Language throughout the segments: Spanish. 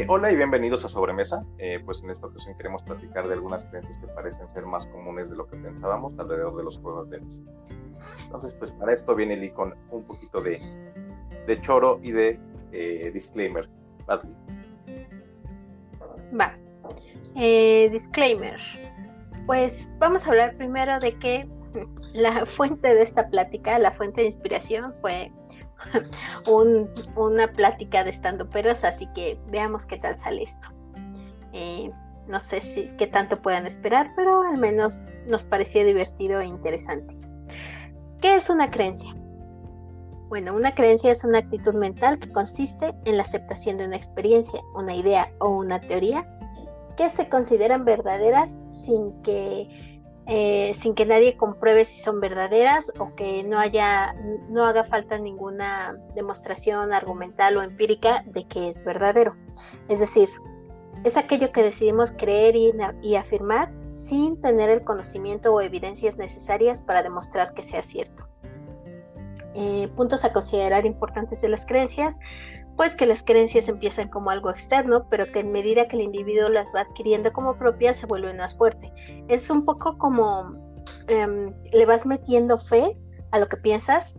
Eh, hola y bienvenidos a Sobremesa. Eh, pues en esta ocasión queremos platicar de algunas creencias que parecen ser más comunes de lo que pensábamos alrededor de los juegos de mesa. Entonces, pues para esto viene Lee con un poquito de, de choro y de eh, disclaimer. Vasly. Va. disclaimer. Pues vamos a hablar primero de que la fuente de esta plática, la fuente de inspiración fue una plática de estando peros, así que veamos qué tal sale esto. Eh, no sé si qué tanto puedan esperar, pero al menos nos pareció divertido e interesante. ¿Qué es una creencia? Bueno, una creencia es una actitud mental que consiste en la aceptación de una experiencia, una idea o una teoría que se consideran verdaderas sin que eh, sin que nadie compruebe si son verdaderas o que no haya, no haga falta ninguna demostración argumental o empírica de que es verdadero. Es decir, es aquello que decidimos creer y, afirmar sin tener el conocimiento o evidencias necesarias para demostrar que sea cierto. Eh, puntos a considerar importantes de las creencias pues que las creencias empiezan como algo externo, pero que en medida que el individuo las va adquiriendo como propias se vuelven más fuerte. Es un poco como em, le vas metiendo fe a lo que piensas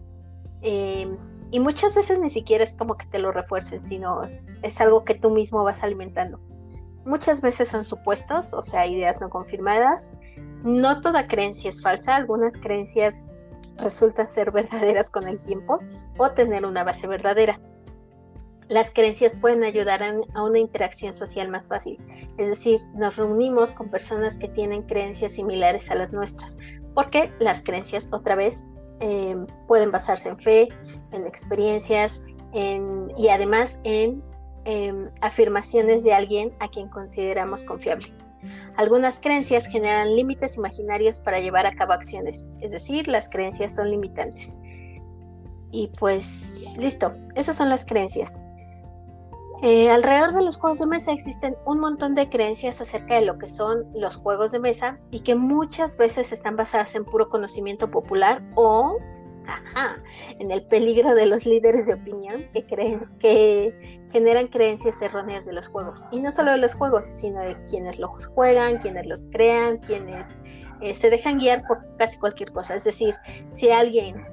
em, y muchas veces ni siquiera es como que te lo refuercen, sino es, algo que tú mismo vas alimentando. Muchas veces son supuestos, o sea, ideas no confirmadas. No toda creencia es falsa, algunas creencias resultan ser verdaderas con el tiempo o tener una base verdadera las creencias pueden ayudar a, una interacción social más fácil. Es decir, nos reunimos con personas que tienen creencias similares a las nuestras, porque las creencias, otra vez, eh, pueden basarse en fe, en experiencias y además en em, afirmaciones de alguien a quien consideramos confiable. Algunas creencias generan límites imaginarios para llevar a cabo acciones, es decir, las creencias son limitantes. Y pues listo, esas son las creencias. Eh, alrededor de los juegos de mesa existen un montón de creencias acerca de lo que son los juegos de mesa y que muchas veces están basadas en puro conocimiento popular o en el peligro de los líderes de opinión que creen que generan creencias erróneas de los juegos. Y no solo de los juegos sino de quienes los juegan quienes los crean quienes eh, se dejan guiar por casi cualquier cosa. Es decir si alguien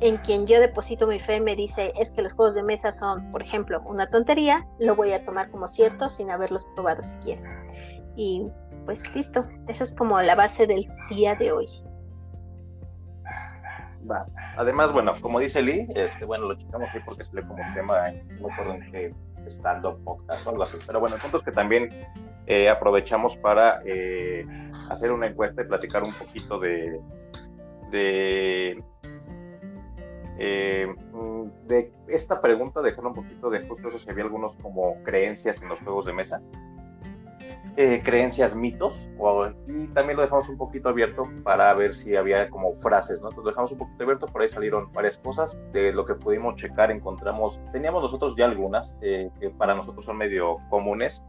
en quien yo deposito mi fe me dice es que los juegos de mesa son, por ejemplo, una tontería, lo voy a tomar como cierto sin haberlos probado siquiera. Y pues listo, esa es como la base del día de hoy. Además, bueno, como dice Lee, este, bueno, lo checamos aquí porque le como tema, no recuerdo en qué stand-up podcast o algo así. Pero bueno, el que también eh, aprovechamos para eh, hacer una encuesta y platicar un poquito de, de eh, mm, de esta pregunta, dejar un poquito de justo eso, si había algunos como creencias en los juegos de mesa, eh, creencias, mitos, y también lo dejamos un poquito abierto para ver si había como frases, ¿no? Entonces lo dejamos un poquito abierto, por ahí salieron varias cosas, de lo que pudimos checar encontramos, teníamos nosotros ya algunas eh, que para nosotros son medio comunes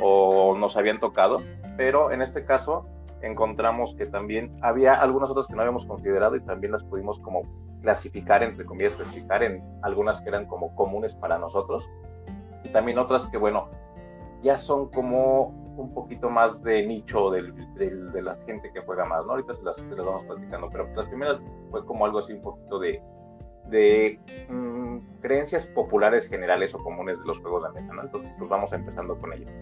o nos habían tocado, pero en este caso encontramos que también había algunas otras que no habíamos considerado y también las pudimos como clasificar, entre comillas, clasificar en algunas que eran como comunes para nosotros y también otras que, bueno, ya son como un poquito más de nicho del, de la gente que juega más, ¿no? Ahorita se las, vamos platicando, pero las primeras fue como algo así un poquito de, de mm, creencias populares generales o comunes de los juegos de mesa, ¿no? Entonces, pues vamos empezando con ellas.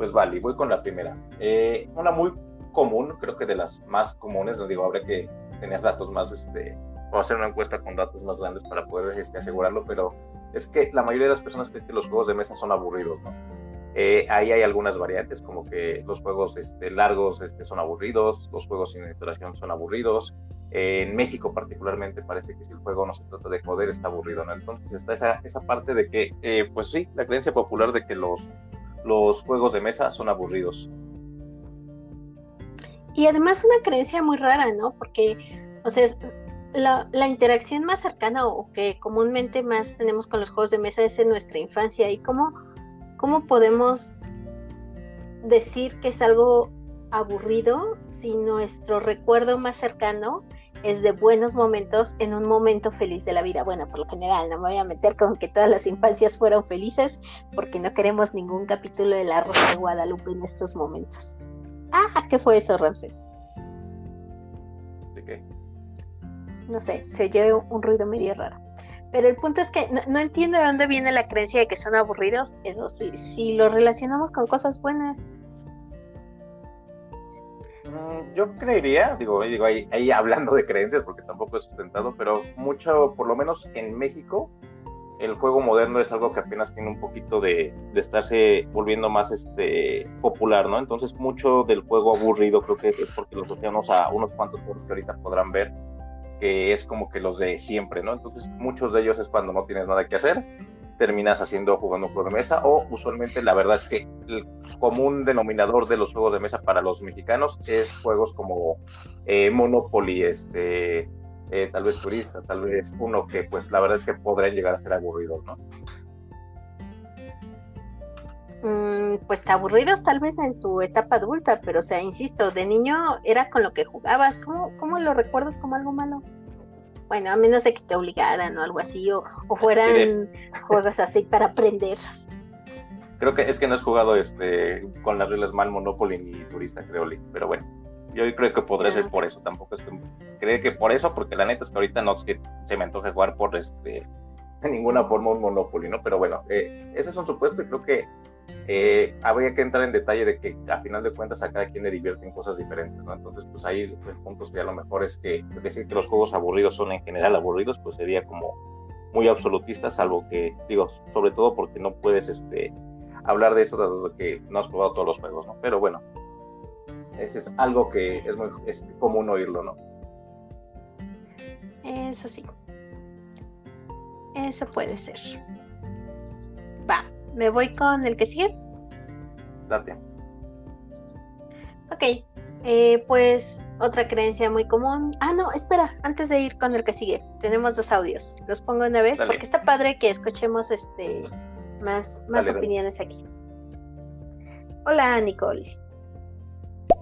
Pues vale, voy con la primera. Eh, una muy común, creo que de las más comunes, no digo, habrá que tener datos más, este, o hacer una encuesta con datos más grandes para poder este, asegurarlo, pero es que la mayoría de las personas creen que los juegos de mesa son aburridos, ¿no? Eh, ahí hay algunas variantes, como que los juegos este, largos este, son aburridos, los juegos sin duración son aburridos. en México particularmente parece que si el juego no se trata de joder está aburrido, ¿no? Entonces está esa, esa parte de que, eh, pues sí, la creencia popular de que los los juegos de mesa son aburridos. Y además una creencia muy rara, ¿no? Porque, o sea, la, interacción más cercana o que comúnmente más tenemos con los juegos de mesa es en nuestra infancia. ¿Y cómo, cómo podemos decir que es algo aburrido si nuestro recuerdo más cercano es de buenos momentos en un momento feliz de la vida. Bueno, por lo general, no me voy a meter con que todas las infancias fueron felices, porque no queremos ningún capítulo de la Rosa de Guadalupe en estos momentos. Ah, ¿qué fue eso, Ramses? ¿De qué? No sé, se oyó un ruido medio raro. Pero el punto es que no, entiendo de dónde viene la creencia de que son aburridos. Eso sí, si lo relacionamos con cosas buenas. Mm, yo creería, digo, digo ahí, hablando de creencias, porque tampoco es sustentado, pero mucho, por lo menos en México, el juego moderno es algo que apenas tiene un poquito de, de, estarse volviendo más este popular, ¿no? Entonces mucho del juego aburrido creo que es porque lo asociamos a unos cuantos juegos que ahorita podrán ver que es como que los de siempre, ¿no? Entonces muchos de ellos es cuando no tienes nada que hacer, terminas haciendo jugando un juego de mesa o usualmente la verdad es que el común denominador de los juegos de mesa para los mexicanos es juegos como eh, Monopoly, este, eh, tal vez turista, tal vez uno que pues la verdad es que podrían llegar a ser aburridos, ¿no? Mm, pues aburridos tal vez en tu etapa adulta, pero o sea, insisto, de niño era con lo que jugabas, ¿cómo, cómo lo recuerdas como algo malo? Bueno, a menos de que te obligaran o algo así, o, fueran juegos así para aprender. Creo que es que no has jugado este con las reglas mal Monopoly ni Turista, creo, pero bueno. Yo creo que podría ser ah. por eso, tampoco es que creo que por eso, porque la neta es que ahorita no es que se me antoje jugar por este de ninguna forma un Monopoly, ¿no? Pero bueno, eh, ese es un supuesto y creo que eh, habría que entrar en detalle de que a final de cuentas a cada quien le divierten cosas diferentes, ¿no? Entonces, pues ahí el punto sería a lo mejor es que decir que los juegos aburridos son en general aburridos, pues sería como muy absolutista, salvo que, digo, sobre todo porque no puedes este, hablar de eso dado que no has probado todos los juegos, ¿no? Pero bueno, ese es algo que es muy es común oírlo, ¿no? Eso sí. Eso puede ser. Va, me voy con el que sigue. Date. Ok, eh, pues otra creencia muy común. Ah, no, espera, antes de ir con el que sigue, tenemos dos audios. Los pongo una vez porque está padre que escuchemos este más, más opiniones aquí. Hola, Nicole.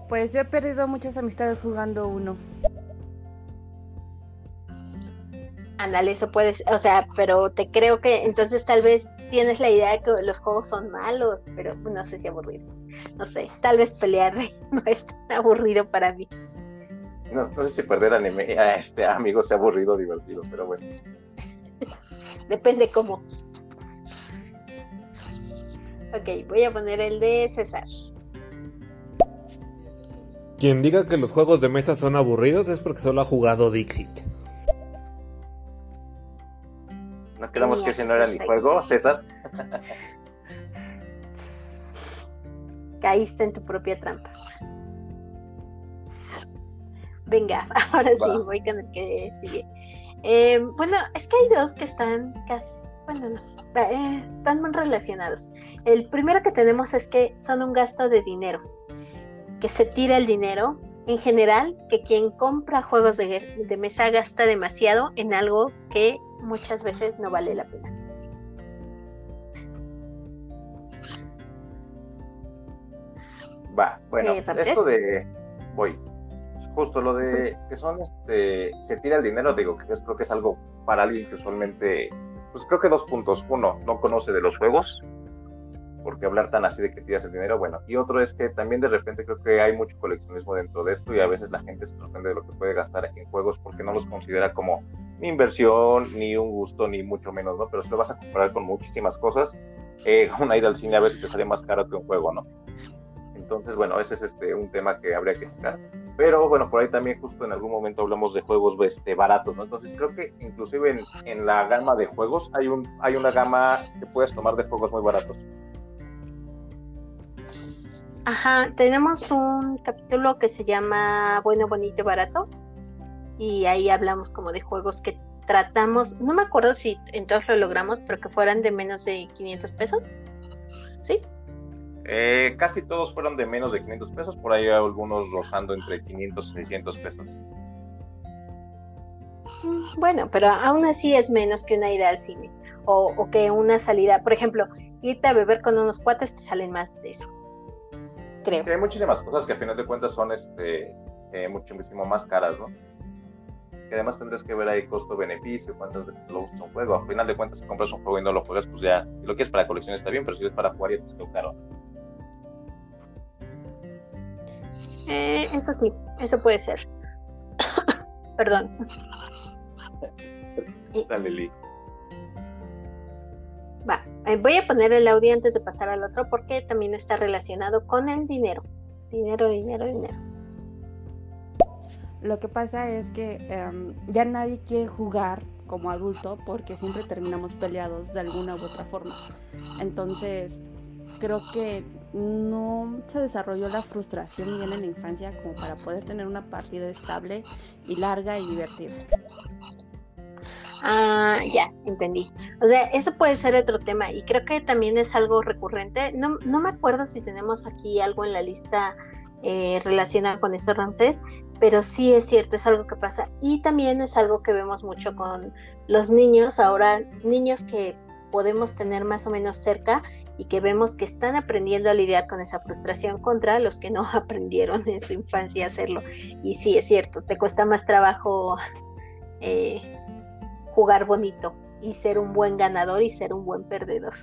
Pues yo he perdido muchas amistades jugando uno. Ándale, eso puede ser, o sea, pero te creo que entonces tal vez tienes la idea de que los juegos son malos, pero no sé si aburridos. No sé, tal vez pelear no es tan aburrido para mí. No, sé si perder a este amigo sea aburrido o divertido, pero bueno. Depende cómo. Ok, voy a poner el de César. Quien diga que los juegos de mesa son aburridos es porque solo ha jugado Dixit. No quedamos que si no era ni juego, César. Caíste en tu propia trampa. Venga, ahora sí, voy con el que sigue. Eh, bueno, es que hay dos que están casi, bueno, no, eh, están muy relacionados. El primero que tenemos es que son un gasto de dinero, que se tira el dinero. En general, que quien compra juegos de, de mesa gasta demasiado en algo que muchas veces no vale la pena. Va, bueno, eh, esto de voy. Justo lo de que son este se tira el dinero, digo que creo que es algo para alguien que usualmente pues creo que dos puntos. Uno, no conoce de los juegos, porque hablar tan así de que tiras el dinero, bueno, y otro es que también de repente creo que hay mucho coleccionismo dentro de esto y a veces la gente se sorprende de lo que puede gastar en juegos porque no los considera como ni inversión, ni un gusto, ni mucho menos, ¿no? Pero si lo vas a comprar con muchísimas cosas, eh, una ida al cine a veces te sale más caro que un juego, ¿no? Entonces, bueno, ese es este, un tema que habría que tocar. Pero bueno, por ahí también justo en algún momento hablamos de juegos este, baratos, ¿no? Entonces creo que inclusive en, en la gama de juegos hay, un, hay una gama que puedes tomar de juegos muy baratos. Ajá, tenemos un capítulo que se llama Bueno, Bonito y Barato. Y ahí hablamos como de juegos que tratamos, no me acuerdo si entonces lo logramos, pero que fueran de menos de 500 pesos. ¿Sí? Eh, casi todos fueron de menos de 500 pesos, por ahí algunos rozando entre 500 y 600 pesos. Mm, bueno, pero aún así es menos que una ida al cine o, o que una salida. Por ejemplo, irte a beber con unos cuates te salen más de eso hay muchísimas cosas que a final de cuentas son este, eh, muchísimo más caras, ¿no? que además tendrás que ver ahí costo-beneficio, cuántas veces lo usas un juego. A final de cuentas, si compras un juego y no lo juegas, pues ya, si lo quieres para colección está bien, pero si es para jugar ya te quedó caro. Eh, eso sí, eso puede ser. Perdón. Dale, Lee. Eh, voy a poner el audio antes de pasar al otro porque también está relacionado con el dinero. Dinero, dinero, dinero. Lo que pasa es que em, ya nadie quiere jugar como adulto porque siempre terminamos peleados de alguna u otra forma. Entonces, creo que no se desarrolló la frustración bien en la infancia como para poder tener una partida estable y larga y divertida. Ah, ya, entendí. O sea, eso puede ser otro tema y creo que también es algo recurrente. No, no me acuerdo si tenemos aquí algo en la lista eh, relacionado con esto, Ramsés, pero sí es cierto, es algo que pasa. Y también es algo que vemos mucho con los niños, ahora niños que podemos tener más o menos cerca y que vemos que están aprendiendo a lidiar con esa frustración contra los que no aprendieron en su infancia a hacerlo. Y sí, es cierto, te cuesta más trabajo eh, jugar bonito y ser un buen ganador y ser un buen perdedor.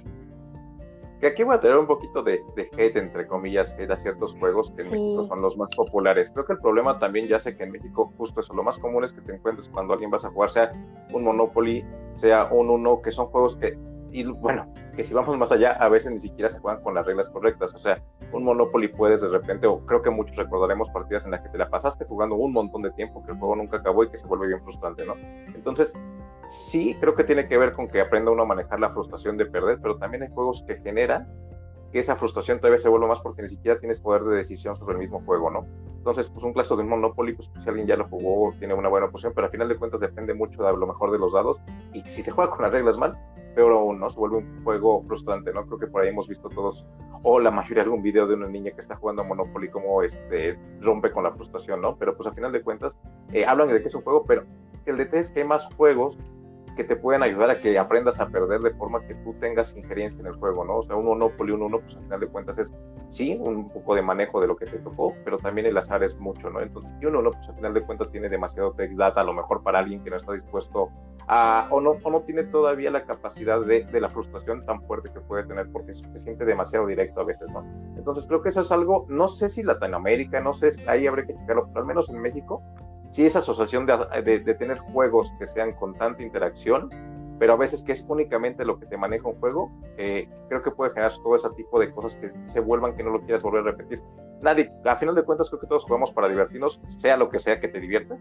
Que aquí voy a tener un poquito de, de hate, entre comillas, que a ciertos juegos que en México son los más populares. Creo que el problema también, ya sé que en México justo eso, lo más común es que te encuentres cuando alguien vas a jugar, sea un Monopoly, sea un Uno, que son juegos que y bueno, que si vamos más allá, a veces ni siquiera se juegan con las reglas correctas. O sea, un Monopoly puedes de repente, o creo que muchos recordaremos partidas en las que te la pasaste jugando un montón de tiempo, que el juego nunca acabó y que se vuelve bien frustrante, ¿no? Entonces, sí, creo que tiene que ver con que aprenda uno a manejar la frustración de perder, pero también hay juegos que generan que esa frustración todavía se vuelve más porque ni siquiera tienes poder de decisión sobre el mismo juego, ¿no? Entonces, pues un caso de un Monopoly, pues si alguien ya lo jugó, tiene una buena posición, pero al final de cuentas depende mucho de lo mejor de los dados. Y si se juega con las reglas mal, peor aún, ¿no? Se vuelve un juego frustrante, ¿no? Creo que por ahí hemos visto todos, o la mayoría algún video de una niña que está jugando a Monopoly, como este, rompe con la frustración, ¿no? Pero pues al final de cuentas, eh, hablan de que es un juego, pero el DT es que hay más juegos que te pueden ayudar a que aprendas a perder de forma que tú tengas injerencia en el juego, ¿no? O sea, un Monopoly, un uno, pues al final de cuentas es, sí, un poco de manejo de lo que te tocó, pero también el azar es mucho, ¿no? Entonces, y un uno, pues al final de cuentas tiene demasiado tech data, a lo mejor para alguien que no está dispuesto a, o no, o no tiene todavía la capacidad de, de la frustración tan fuerte que puede tener, porque se siente demasiado directo a veces, ¿no? Entonces, creo que eso es algo, no sé si Latinoamérica, no sé, ahí habría que checarlo, pero al menos en México, sí esa asociación de, de, tener juegos que sean con tanta interacción, pero a veces que es únicamente lo que te maneja un juego, eh, creo que puede generar todo ese tipo de cosas que se vuelvan que no lo quieras volver a repetir. Nadie, a final de cuentas creo que todos jugamos para divertirnos, sea lo que sea que te divierta.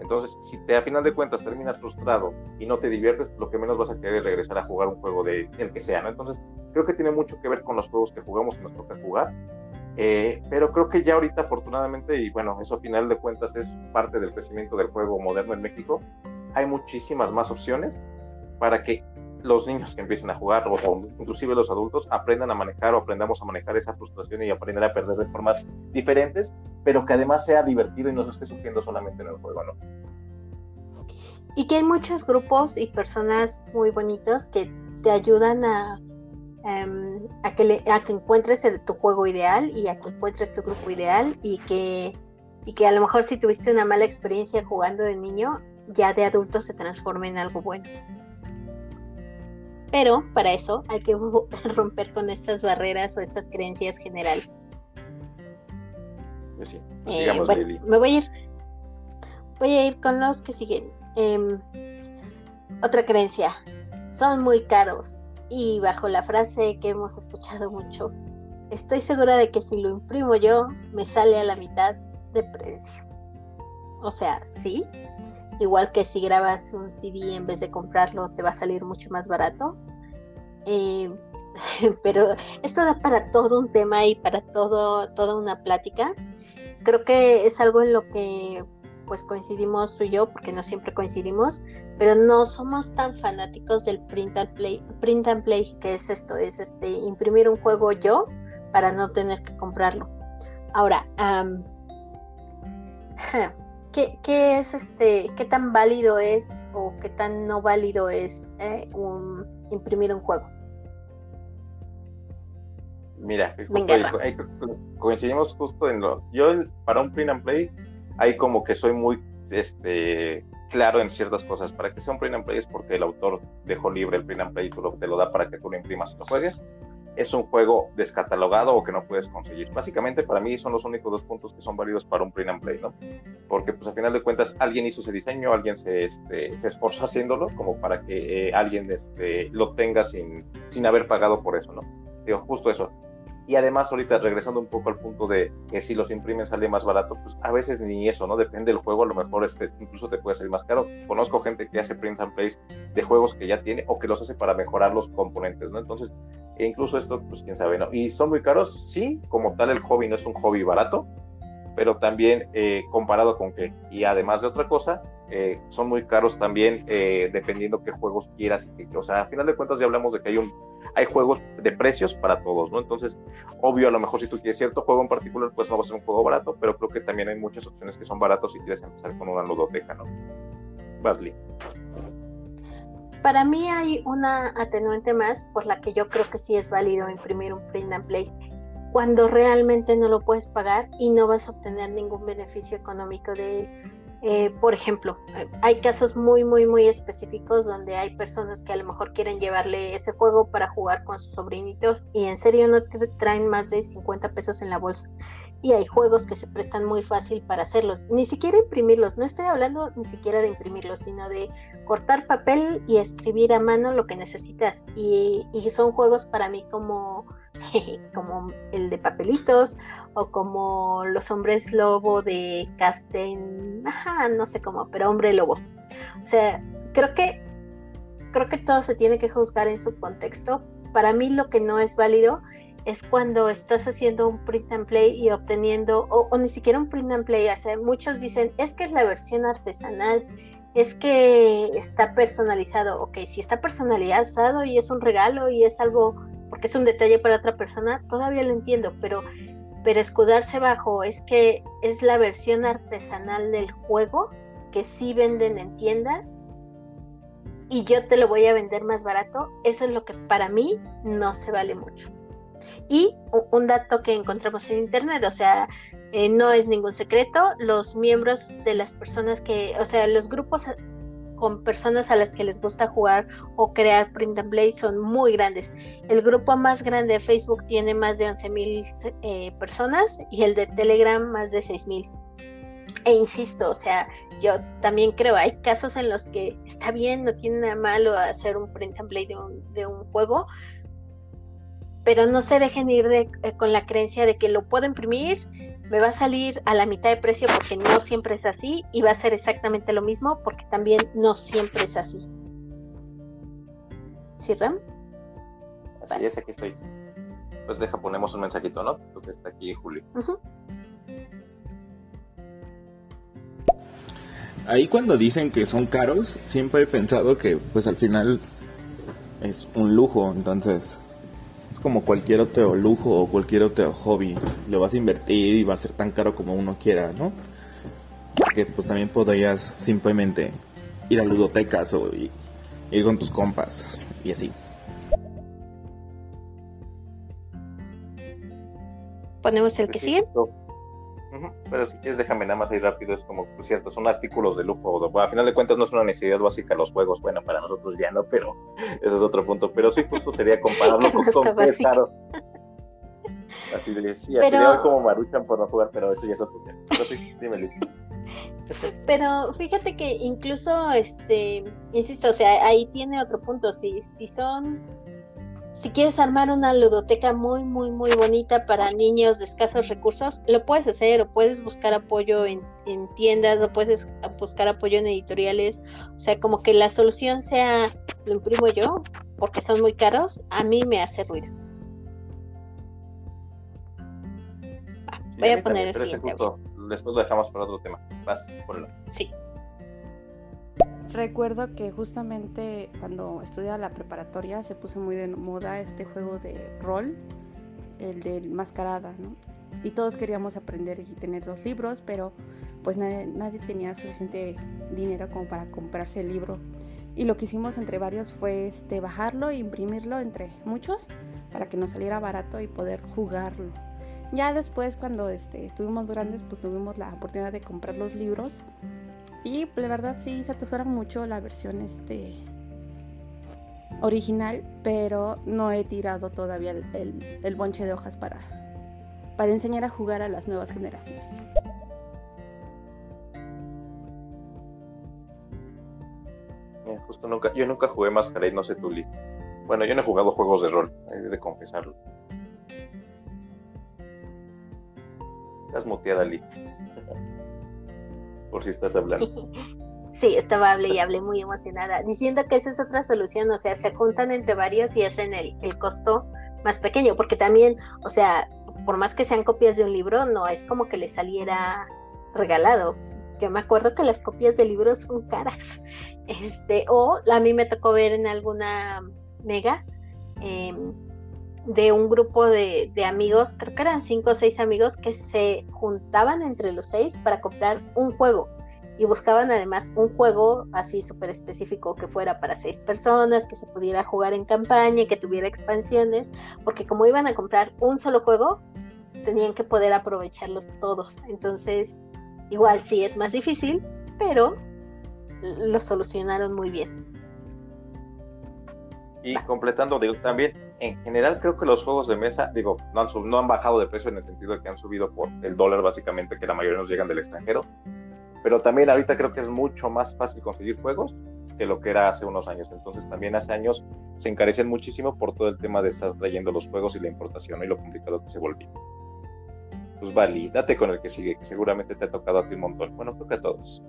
Entonces, si te, a final de cuentas terminas frustrado y no te diviertes, lo que menos vas a querer es regresar a jugar un juego de el que sea. Entonces, creo que tiene mucho que ver con los juegos que jugamos y nos toca jugar eh, pero creo que ya ahorita afortunadamente, y bueno, eso a final de cuentas es parte del crecimiento del juego moderno en México, hay muchísimas más opciones para que los niños que empiecen a jugar o, inclusive los adultos aprendan a manejar o aprendamos a manejar esa frustración y aprender a perder de formas diferentes, pero que además sea divertido y no se esté sufriendo solamente en el juego, ¿no? Y que hay muchos grupos y personas muy bonitos que te ayudan a Em, a, que le, a que encuentres tu juego ideal y a que encuentres tu grupo ideal y que, y que a lo mejor si tuviste una mala experiencia jugando de niño, ya de adulto se transforme en algo bueno. Pero para eso hay que romper con estas barreras o estas creencias generales. Pues eh, me voy a ir. Voy a ir con los que siguen. Em, otra creencia. Son muy caros y bajo la frase que hemos escuchado mucho, estoy segura de que si lo imprimo yo, me sale a la mitad de precio. O sea, sí, igual que si grabas un CD en vez de comprarlo, te va a salir mucho más barato. Eh, pero esto da para todo un tema y para todo, toda una plática. Creo que es algo en lo que pues coincidimos tú y yo, porque no siempre coincidimos, pero no somos tan fanáticos del print and play, print and play, que es esto, es este imprimir un juego yo para no tener que comprarlo. Ahora, ¿qué, ¿qué, es este, qué tan válido es o qué tan no válido es eh, un, imprimir un juego? Mira, coincidimos justo en lo. Yo, para un print and play, ahí como que soy muy este, claro en ciertas cosas. Para que sea un print and play es porque el autor dejó libre el print and play y te lo da para que tú lo imprimas y lo juegues. Es un juego descatalogado o que no puedes conseguir. Básicamente para mí son los únicos dos puntos que son válidos para un print and play, ¿no? Porque pues a final de cuentas alguien hizo ese diseño, alguien se, este, se esforzó haciéndolo como para que eh, alguien este, lo tenga sin, sin haber pagado por eso, ¿no? Digo, justo eso y además, ahorita regresando un poco al punto de que si los imprimen sale más barato, pues a veces ni eso, ¿no? Depende del juego, a lo mejor este, incluso te puede salir más caro. Conozco gente que hace prints and plays de juegos que ya tiene o que los hace para mejorar los componentes, ¿no? Entonces, e incluso esto, pues quién sabe, ¿no? Y son muy caros, sí, como tal el hobby no es un hobby barato, pero también eh, comparado con que, y además de otra cosa, eh, son muy caros también eh, dependiendo qué juegos quieras. o sea, a final de cuentas ya hablamos de que hay un hay juegos de precios para todos, ¿no? Entonces, obvio, a lo mejor si tú quieres cierto juego en particular, pues no va a ser un juego barato, pero creo que también hay muchas opciones que son baratos si quieres empezar con una ludoteca, ¿no? Basley. Para mí hay una atenuante más por la que yo creo que sí es válido imprimir un print and play cuando realmente no lo puedes pagar y no vas a obtener ningún beneficio económico de él. Eh, por ejemplo, eh, hay casos muy, muy, muy específicos donde hay personas que a lo mejor quieren llevarle ese juego para jugar con sus sobrinitos y en serio no te traen más de 50 pesos en la bolsa. Y hay juegos que se prestan muy fácil para hacerlos. Ni siquiera imprimirlos, no estoy hablando ni siquiera de imprimirlos, sino de cortar papel y escribir a mano lo que necesitas. Y, y son juegos para mí como como el de papelitos o como los hombres lobo de Casten, no sé cómo, pero hombre lobo. O sea, creo que creo que todo se tiene que juzgar en su contexto. Para mí lo que no es válido es cuando estás haciendo un print and play y obteniendo, o, ni siquiera un print and play, muchos dicen, es que es la versión artesanal, es que está personalizado, ok, si está personalizado y es un regalo y es algo porque es un detalle para otra persona, todavía lo entiendo, pero, pero escudarse bajo es que es la versión artesanal del juego que sí venden en tiendas y yo te lo voy a vender más barato, eso es lo que para mí no se vale mucho. Y un dato que encontramos en internet, o sea, eh, no es ningún secreto, los miembros de las personas que, o sea, los grupos con personas a las que les gusta jugar o crear print and play son muy grandes. El grupo más grande de Facebook tiene más de 11 mil eh, personas y el de Telegram más de 6 mil. E insisto, o sea, yo también creo, hay casos en los que está bien, no tiene nada malo hacer un print and play de un, de un juego, pero no se dejen ir de, eh, con la creencia de que lo puedo imprimir, me va a salir a la mitad de precio porque no siempre es así y va a ser exactamente lo mismo porque también no siempre es así. ¿Sí, Ram? Así es, aquí estoy. Pues deja, ponemos un mensajito, ¿no? Tú que está aquí, Julio. Ahí cuando dicen que son caros, siempre he pensado que pues al final es un lujo, entonces como cualquier otro lujo o cualquier otro hobby. Lo vas a invertir y va a ser tan caro como uno quiera, ¿no? Que pues también podrías simplemente ir a ludotecas o ir con tus compas y así. Ponemos el que sigue. Pero si quieres, déjame nada más ahí rápido. Es como, pues cierto, son artículos de lujo. Bueno, a final de cuentas, no es una necesidad básica los juegos. Bueno, para nosotros ya no, pero ese es otro punto. Pero sí, justo sería compararlo con, con caro. Así de, sí, así de hoy como maruchan por no jugar, pero eso ya es otro tema. Pero sí, dime, Pero fíjate que incluso, este, insisto, o sea, ahí tiene otro punto. Si, si son si quieres armar una ludoteca muy, muy, muy bonita para niños de escasos recursos, lo puedes hacer o puedes buscar apoyo en, tiendas o puedes buscar apoyo en editoriales. O sea, como que la solución sea, lo imprimo yo, porque son muy caros, a mí me hace ruido. voy a, poner el siguiente. Después lo dejamos para otro tema. Vas, ponlo. Sí. Recuerdo que justamente cuando estudiaba la preparatoria se puso muy de moda este juego de rol, el de mascarada. Y todos queríamos aprender y tener los libros, pero pues nadie, nadie tenía suficiente dinero como para comprarse el libro. Y lo que hicimos entre varios fue este, bajarlo e imprimirlo entre muchos para que nos saliera barato y poder jugarlo. Ya después cuando este, estuvimos grandes pues tuvimos la oportunidad de comprar los libros Y la verdad sí se atesora mucho la versión este original, pero no he tirado todavía el, bonche de hojas para, para enseñar a jugar a las nuevas generaciones. justo nunca, yo nunca jugué Masquerade, no sé tú, Bueno, yo no he jugado juegos de rol, he de confesarlo. Estás muteada, Lee. Por si estás hablando. Sí, estaba hable y hablé muy emocionada, diciendo que esa es otra solución, o sea, se juntan entre varios y hacen el, el costo más pequeño, porque también, o sea, por más que sean copias de un libro, no es como que le saliera regalado. Yo me acuerdo que las copias de libros son caras. Este, o a mí me tocó ver en alguna mega em, de un grupo de, de, amigos, creo que eran cinco o seis amigos, que se juntaban entre los seis para comprar un juego y buscaban además un juego así súper específico que fuera para seis personas, que se pudiera jugar en campaña, que tuviera expansiones, porque como iban a comprar un solo juego, tenían que poder aprovecharlos todos. Entonces, igual sí es más difícil, pero lo solucionaron muy bien. Y completando, digo, también en general creo que los juegos de mesa, digo, no han, no han bajado de precio en el sentido de que han subido por el dólar básicamente, que la mayoría nos llegan del extranjero, pero también ahorita creo que es mucho más fácil conseguir juegos que lo que era hace unos años. Entonces también hace años se encarecen muchísimo por todo el tema de estar trayendo los juegos y la importación y lo complicado que se volvió. Pues vale, date con el que sigue, que seguramente te ha tocado a ti un montón. Bueno, creo que a todos.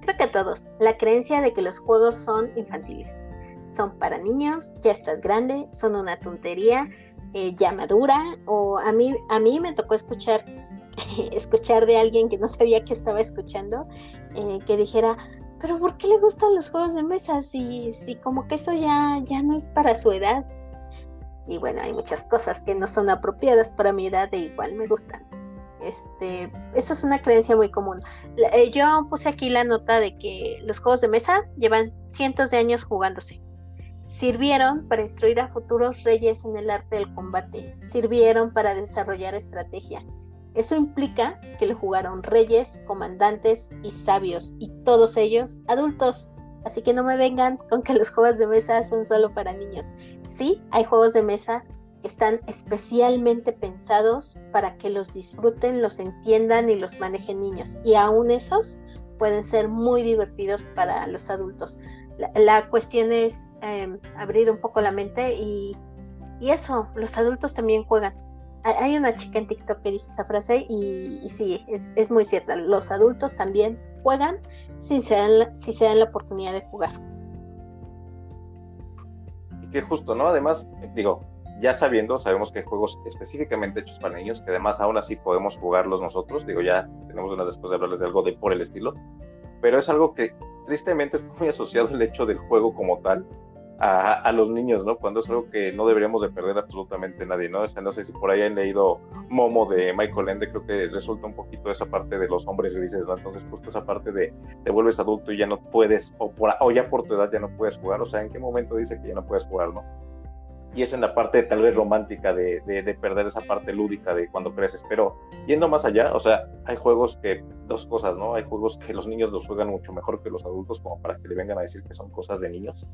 Creo que a todos. La creencia de que los juegos son infantiles. Son para niños, ya estás grande, son una tontería, eh, ya madura. O a mí, a mí me tocó escuchar escuchar de alguien que no sabía que estaba escuchando, eh, que dijera, pero ¿por qué le gustan los juegos de mesa si, si como que eso ya, ya no es para su edad? Y bueno, hay muchas cosas que no son apropiadas para mi edad e igual me gustan. Este, esa es una creencia muy común. Eh, yo puse aquí la nota de que los juegos de mesa llevan cientos de años jugándose. Sirvieron para instruir a futuros reyes en el arte del combate. Sirvieron para desarrollar estrategia eso implica que le jugaron reyes, comandantes y sabios, y todos ellos adultos. Así que no me vengan con que los juegos de mesa son solo para niños. Sí, hay juegos de mesa que están especialmente pensados para que los disfruten, los entiendan y los manejen niños. Y aún esos pueden ser muy divertidos para los adultos. La, cuestión es em, abrir un poco la mente y, y eso, los adultos también juegan hay una chica en TikTok que dice esa frase y, sí, es, muy cierta. Los adultos también juegan si se, dan la, si se dan la oportunidad de jugar. Y que justo, ¿no? Además, digo, ya sabiendo, sabemos que hay juegos específicamente hechos para niños, que además aún así podemos jugarlos nosotros. Digo, ya tenemos unas después de hablarles de algo de por el estilo. Pero es algo que tristemente está muy asociado el hecho del juego como tal a, los niños, ¿no? Cuando es algo que no deberíamos de perder absolutamente nadie, ¿no? O sea, no sé si por ahí han leído Momo de Michael Ende, creo que resulta un poquito esa parte de los hombres grises, ¿no? Entonces, justo esa parte de te vuelves adulto y ya no puedes, o, por, o ya por tu edad ya no puedes jugar, o sea, ¿en qué momento dice que ya no puedes jugar, ¿no? Y es en la parte tal vez romántica de, de, perder esa parte lúdica de cuando creces. Pero yendo más allá, o sea, hay juegos que, dos cosas, ¿no? Hay juegos que los niños los juegan mucho mejor que los adultos, como para que le vengan a decir que son cosas de niños.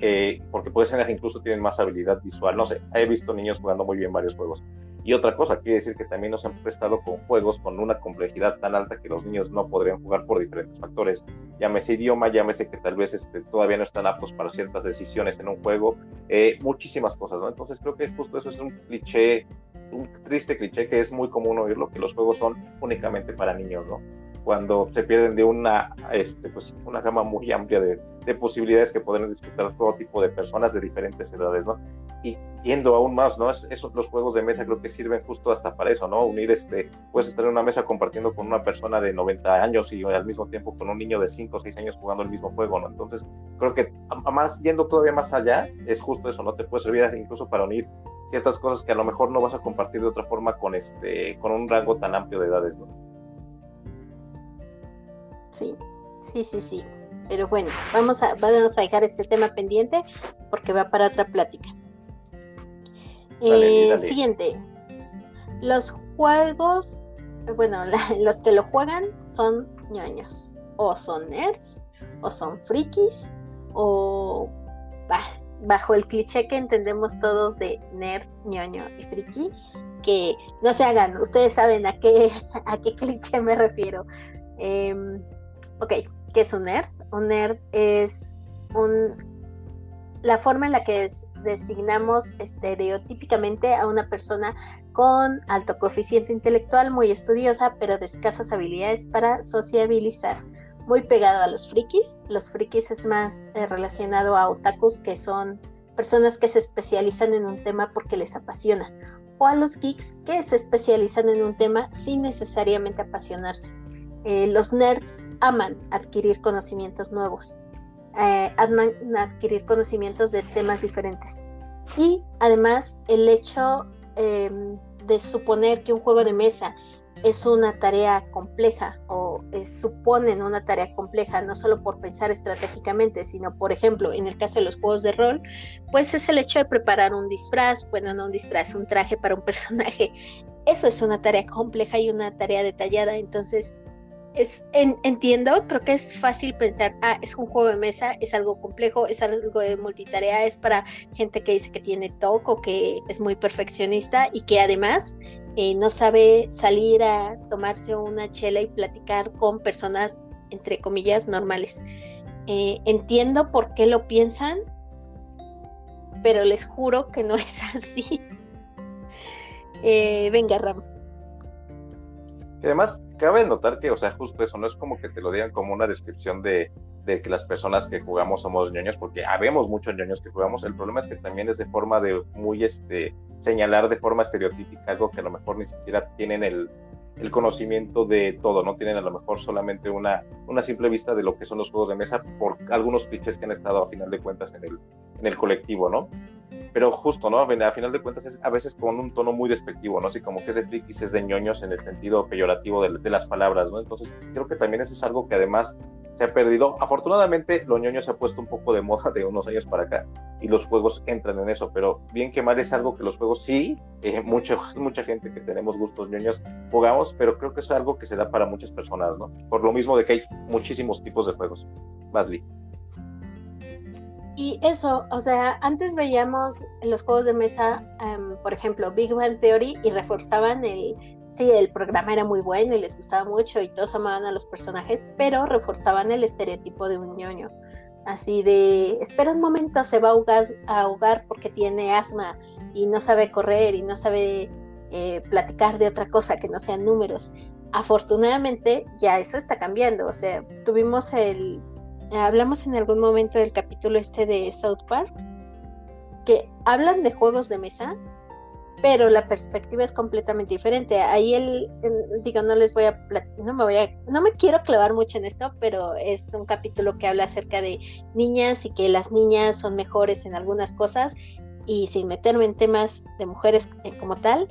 Eh, porque puede ser que incluso tienen más habilidad visual. No sé, he visto niños jugando muy bien varios juegos. Y otra cosa, quiere decir que también nos han prestado con juegos con una complejidad tan alta que los niños no podrían jugar por diferentes factores. Llámese idioma, llámese que tal vez este, todavía no están aptos para ciertas decisiones en un juego, eh, muchísimas cosas. Entonces creo que justo eso es un cliché, un triste cliché que es muy común oírlo, que los juegos son únicamente para niños, ¿no? Cuando se pierden de una, este, pues, una gama muy amplia de, de, posibilidades que podrían disfrutar todo tipo de personas de diferentes edades, ¿no? Y yendo aún más, ¿no? esos los juegos de mesa creo que sirven justo hasta para eso, ¿no? Unir, este, puedes estar en una mesa compartiendo con una persona de 90 años y al mismo tiempo con un niño de 5 o 6 años jugando el mismo juego, ¿no? Entonces, creo que más yendo todavía más allá, es justo eso, ¿no? Te puede servir incluso para unir ciertas cosas que a lo mejor no vas a compartir de otra forma con, este, con un rango tan amplio de edades, ¿no? Sí, sí, sí, sí. Pero bueno, vamos a, vamos a dejar este tema pendiente porque va para otra plática. Eh, siguiente. Los juegos bueno, los que lo juegan son ñoños, o son nerds, o son frikis, o bajo el cliché que entendemos todos de nerd, ñoño y friki, que no se hagan, ustedes saben a qué, a qué cliché me refiero. Em, ok, ¿qué es un nerd? Un nerd es un, la forma en la que designamos estereotípicamente a una persona con alto coeficiente intelectual, muy estudiosa, pero de escasas habilidades para sociabilizar. Muy pegado a los frikis. Los frikis es más eh, relacionado a otakus, que son personas que se especializan en un tema porque les apasiona. O a los geeks, que se especializan en un tema sin necesariamente apasionarse. Eh, los nerds aman adquirir conocimientos nuevos. Eh, aman adquirir conocimientos de temas diferentes. Y además el hecho em, de suponer que un juego de mesa es una tarea compleja o suponen una tarea compleja, no solo por pensar estratégicamente, sino, por ejemplo, en el caso de los juegos de rol, pues es el hecho de preparar un disfraz, bueno, no un disfraz, un traje para un personaje. Eso es una tarea compleja y una tarea detallada, entonces es, entiendo, creo que es fácil pensar, ah, es un juego de mesa, es algo complejo, es algo de multitarea, es para gente que dice que tiene TOC o que es muy perfeccionista y que además eh, no sabe salir a tomarse una chela y platicar con personas, entre comillas, normales. Eh, entiendo por qué lo piensan, pero les juro que no es así. Eh, venga, Ram. Y además, cabe notar que, o sea, justo eso, no es como que te lo digan como una descripción de, de que las personas que jugamos somos ñoños, porque habemos muchos ñoños que jugamos. El problema es que también es de forma de muy, este, señalar de forma estereotípica algo que a lo mejor ni siquiera tienen el, conocimiento de todo, no tienen a lo mejor solamente una, una simple vista de lo que son los juegos de mesa por algunos clichés que han estado a final de cuentas en el, en el colectivo, ¿no? Pero justo, ¿no? A final de cuentas es a veces con un tono muy despectivo, ¿no? Así como que es de frikis, es de ñoños en el sentido peyorativo de, las palabras, ¿no? Entonces creo que también eso es algo que además se ha perdido. Afortunadamente, lo ñoño se ha puesto un poco de moda de unos años para acá y los juegos entran en eso, pero bien que mal es algo que los juegos sí, eh, mucha, mucha gente que tenemos gustos ñoños jugamos, pero creo que es algo que se da para muchas personas, ¿no? Por lo mismo de que hay muchísimos tipos de juegos. Masli. Y eso, o sea, antes veíamos los juegos de mesa, em, por ejemplo, Big Bang Theory y reforzaban el, sí, el programa era muy bueno y les gustaba mucho y todos amaban a los personajes, pero reforzaban el estereotipo de un ñoño. Así de, espera un momento, se va a ahogar, porque tiene asma y no sabe correr y no sabe eh, platicar de otra cosa que no sean números. Afortunadamente ya eso está cambiando, o sea, tuvimos el hablamos en algún momento del capítulo este de South Park, que hablan de juegos de mesa, pero la perspectiva es completamente diferente. Ahí él, digo, no les voy a, no me voy a, no me quiero clavar mucho en esto, pero es un capítulo que habla acerca de niñas y que las niñas son mejores en algunas cosas y sin meterme en temas de mujeres eh, como tal,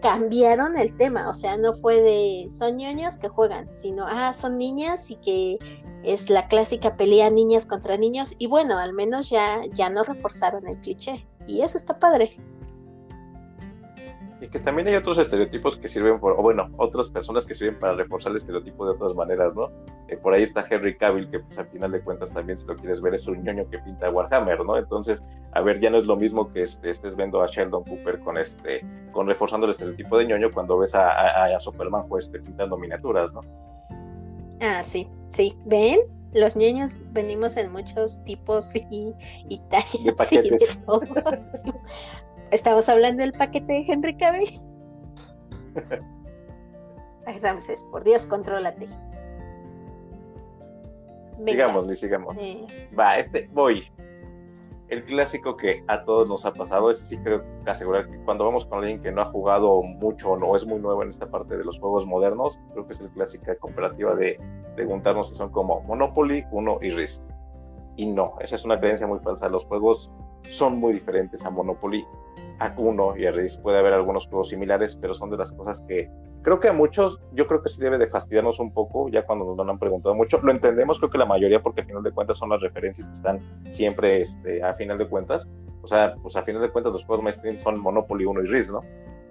cambiaron el tema, o sea, no fue de son ñoños que juegan, sino, ah, son niñas y que es la clásica pelea niñas contra niños y bueno, al menos ya, ya no reforzaron el cliché y eso está padre. Y que también hay otros estereotipos que sirven por, o bueno, otras personas que sirven para reforzar el estereotipo de otras maneras, ¿no? Eh, por ahí está Henry Cavill, que pues al final de cuentas también si lo quieres ver es un ñoño que pinta Warhammer, ¿no? Entonces, a ver, ya no es lo mismo que este, estés viendo a Sheldon Cooper con este, con reforzando el estereotipo de ñoño cuando ves a, a, Superman pues este, pintando miniaturas, ¿no? Ah, sí, sí. ¿Ven? Los niños venimos en muchos tipos y, y tallas y de todo. Estamos hablando del paquete de Henry Cavill. Ay, Ramses, por Dios, contrólate. sigamos, ni sigamos. Va, este, voy. El clásico que a todos nos ha pasado, ese sí creo asegurar que cuando vamos con alguien que no ha jugado mucho o no es muy nuevo en esta parte de los juegos modernos, creo que es el clásica comparativa de preguntarnos si son como Monopoly, Uno y Risk. Y no, esa es una creencia muy falsa. Los juegos son muy diferentes a Monopoly a Uno y a Risk. Puede haber algunos juegos similares, pero son de las cosas que creo que a muchos, yo creo que sí debe de fastidiarnos un poco, ya cuando nos lo han preguntado mucho. Lo entendemos, creo que la mayoría, porque al final de cuentas son las referencias que están siempre este, a final de cuentas. O sea, pues a final de cuentas los juegos mainstream son Monopoly 1 y Risk, ¿no?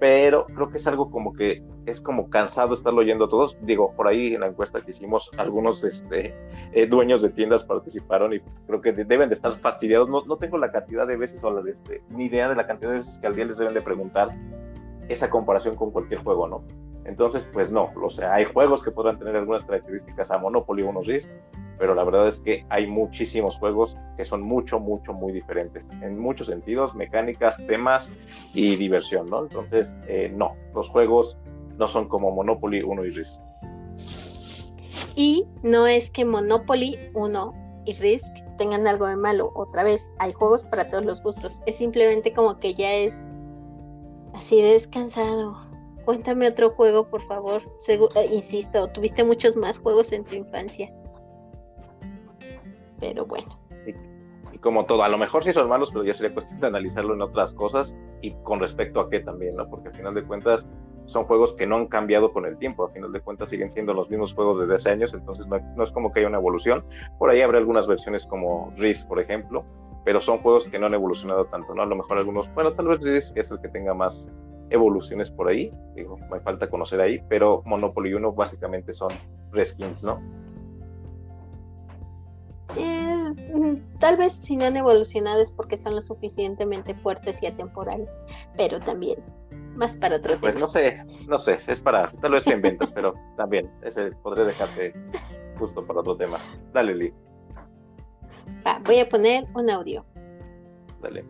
Pero creo que es algo como que es como cansado estarlo oyendo todos. Digo, por ahí en la encuesta que hicimos, algunos este, eh, dueños de tiendas participaron y creo que deben de estar fastidiados. No, no tengo la cantidad de veces o la de este, ni idea de la cantidad de veces que al día les deben de preguntar esa comparación con cualquier juego, ¿no? Entonces, pues no, o sea, hay juegos que podrán tener algunas características a Monopoly o unos Risk, pero la verdad es que hay muchísimos juegos que son mucho, mucho, muy diferentes en muchos sentidos, mecánicas, temas y diversión, ¿no? Entonces, eh, no, los juegos no son como Monopoly 1 y Risk. Y no es que Monopoly 1 y Risk tengan algo de malo. Otra vez, hay juegos para todos los gustos. Es simplemente como que ya es así descansado. Cuéntame otro juego, por favor. Eh, insisto, tuviste muchos más juegos en tu infancia pero bueno. Y, como todo, a lo mejor sí son malos, pero ya sería cuestión de analizarlo en otras cosas y con respecto a qué también, ¿no? Porque al final de cuentas son juegos que no han cambiado con el tiempo, al final de cuentas siguen siendo los mismos juegos desde hace años, entonces no, es como que haya una evolución. Por ahí habrá algunas versiones como Risk, por ejemplo, pero son juegos que no han evolucionado tanto, ¿no? A lo mejor algunos, bueno, tal vez es el que tenga más evoluciones por ahí, digo, me falta conocer ahí, pero Monopoly 1 básicamente son reskins, ¿no? Eh, tal vez si no han evolucionado es porque son lo suficientemente fuertes y atemporales, pero también más para otro pues tema. Pues no sé, no sé, es para, tal vez te inventas, pero también ese podría dejarse justo para otro tema. Dale, Lee. voy a poner un audio. Dale.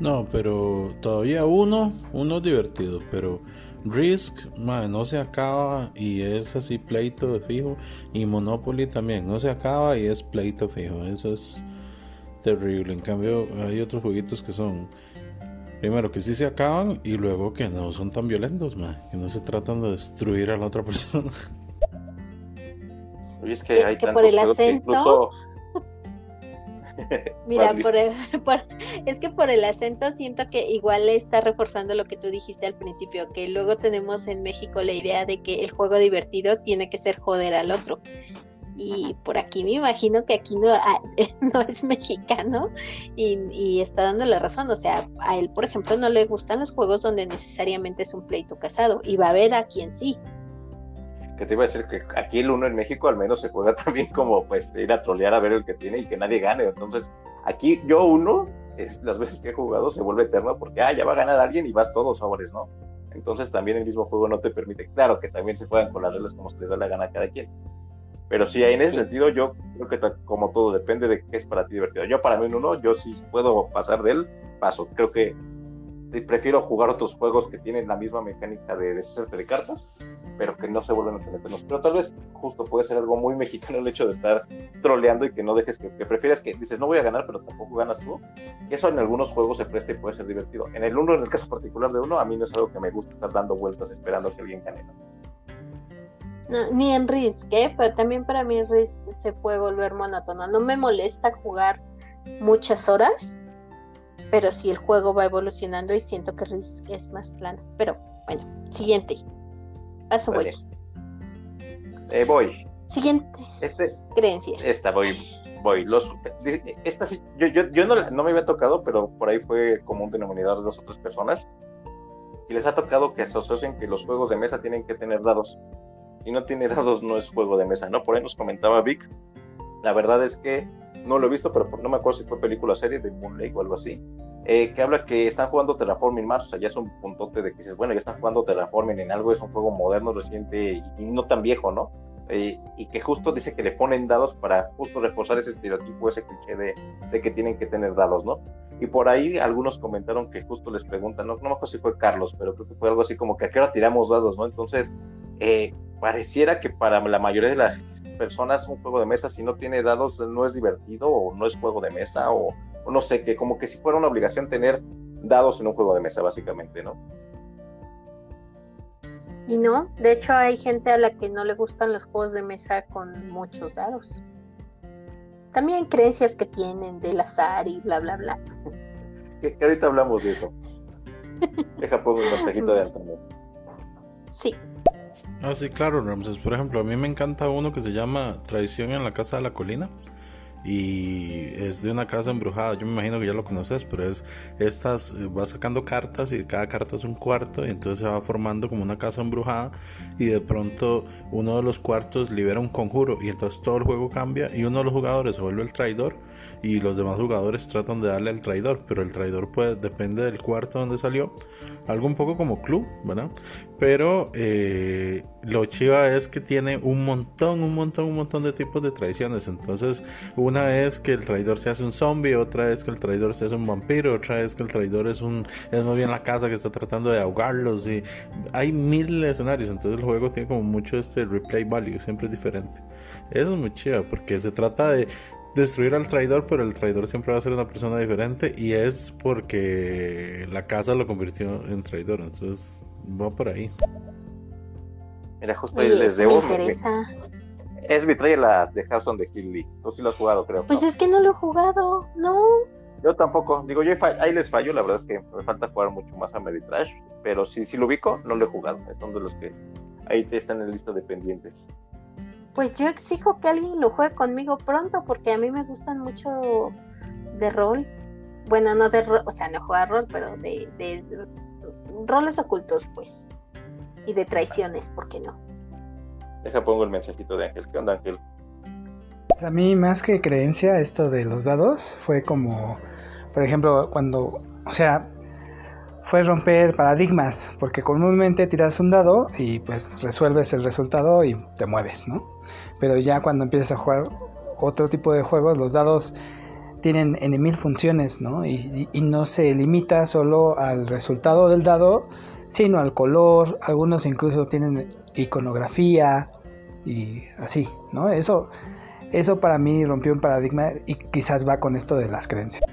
No, pero todavía uno, uno es divertido, pero Risk, no se acaba y es así pleito de fijo. Y Monopoly también, no se acaba y es pleito fijo. Eso es terrible. En cambio, hay otros jueguitos que son, primero, que sí se acaban y luego que no son tan violentos, que no se tratan de destruir a la otra persona. Oye, es que, hay que por el acento. Mira, por es que por el acento siento que igual le está reforzando lo que tú dijiste al principio, que luego tenemos en México la idea de que el juego divertido tiene que ser joder al otro. Y por aquí me imagino que aquí no, no es mexicano y, y, está dando la razón. O sea, a él, por ejemplo, no le gustan los juegos donde necesariamente es un pleito casado y va a haber a quien sí que te iba a decir que aquí el uno en México al menos se juega también como pues ir a trolear a ver el que tiene y que nadie gane. Entonces, aquí yo uno, es, las veces que he jugado se vuelve eterno porque, ah, ya va a ganar alguien y vas todos sobres, ¿no? Entonces también el mismo juego no te permite, claro que también se juegan con las reglas como se les da la gana a cada quien. Pero sí, en ese sentido yo creo que como todo depende de qué es para ti divertido. Yo para mí en uno, yo sí puedo pasar de él, paso. Creo que prefiero jugar otros juegos que tienen la misma mecánica de deshacerte de cartas, pero que no se vuelven a tener Pero tal vez justo puede ser algo muy mexicano el hecho de estar troleando y que no dejes que, que prefieras que dices no voy a ganar, pero tampoco ganas tú. Eso en algunos juegos se presta y puede ser divertido. En el uno, en el caso particular de uno, a mí no es algo que me gusta estar dando vueltas esperando que alguien gane. ni en Risk, ¿eh? pero también para mí Risk se puede volver monótono. No me molesta jugar muchas horas, pero si el juego va evolucionando y siento que Risk es más plano. Pero bueno, siguiente. Paso voy. Eh, voy. Siguiente. Este, creencia. Esta voy. Voy. Los, esta yo, yo, yo no, no, me había tocado, pero por ahí fue como un denominador de dos otras personas. Y les ha tocado que asocien que los juegos de mesa tienen que tener dados. Si no tiene dados, no es juego de mesa, ¿no? Por ahí nos comentaba Vic. La verdad es que no lo he visto, pero no me acuerdo si fue película o serie de Moonlight o algo así, eh, que habla que están jugando Terraforming Mars, o sea, ya es un puntote de que dices, bueno, ya están jugando Terraforming en algo, es un juego moderno, reciente y, no tan viejo, ¿no? Eh, y que justo dice que le ponen dados para justo reforzar ese estereotipo, ese cliché de, de, que tienen que tener dados, ¿no? Y por ahí algunos comentaron que justo les preguntan, no, no me acuerdo si fue Carlos, pero creo que fue algo así como que a qué hora tiramos dados, ¿no? Entonces, eh, pareciera que para la mayoría de la personas un juego de mesa si no tiene dados no es divertido o no es juego de mesa o, no sé, que como que si fuera una obligación tener dados en un juego de mesa básicamente, ¿no? Y no, de hecho hay gente a la que no le gustan los juegos de mesa con muchos dados. También creencias que tienen del azar y bla, bla, bla. que, ahorita hablamos de eso. Deja pongo un mensajito de Antonio. Sí. Ah, sí, claro, Ramses. Por ejemplo, a mí me encanta uno que se llama Traición en la Casa de la Colina, y es de una casa embrujada. Yo me imagino que ya lo conoces, pero es estas, eh, va sacando cartas y cada carta es un cuarto y entonces se va formando como una casa embrujada y de pronto uno de los cuartos libera un conjuro y entonces todo el juego cambia y uno de los jugadores se vuelve el traidor y los demás jugadores tratan de darle al traidor, pero el traidor puede, depende del cuarto donde salió, algo un poco como club, ¿verdad? Pero eh, lo chiva es que tiene un montón, un montón, un montón de tipos de traiciones. Entonces, una es que el traidor se hace un zombie, otra es que el traidor se hace un vampiro, otra es que el traidor es un es muy bien la casa que está tratando de ahogarlos y hay mil escenarios. Entonces el juego tiene como mucho este replay value, siempre es diferente. Eso es muy chiva porque se trata de destruir al traidor, pero el traidor siempre va a ser una persona diferente y es porque la casa lo convirtió en traidor. Entonces va por ahí. Mira, justo ahí les debo. Me interesa. Es la de House on the Hill Tú sí lo has jugado, creo. Pues es que no lo he jugado, no. Yo tampoco. Digo, yo ahí les fallo. La verdad es que me falta jugar mucho más a Meditrash. Pero si sí lo ubico, no lo he jugado. Es uno de los que ahí están en la lista de pendientes pues yo exijo que alguien lo juegue conmigo pronto porque a mí me gustan mucho de rol. Bueno, no de rol, o sea, no juega rol, pero de, de, roles ocultos, pues. Y de traiciones, ¿por qué no? Deja pongo el mensajito de Ángel. ¿Qué onda, Ángel? Pues a mí, más que creencia, esto de los dados fue como, por ejemplo, cuando, o sea, fue romper paradigmas, porque comúnmente tiras un dado y pues resuelves el resultado y te mueves, ¿no? Pero ya cuando empiezas a jugar otro tipo de juegos, los dados tienen en mil funciones, ¿no? Y, no se limita solo al resultado del dado, sino al color, algunos incluso tienen iconografía y así, ¿no? Eso, eso para mí rompió un paradigma y quizás va con esto de las creencias.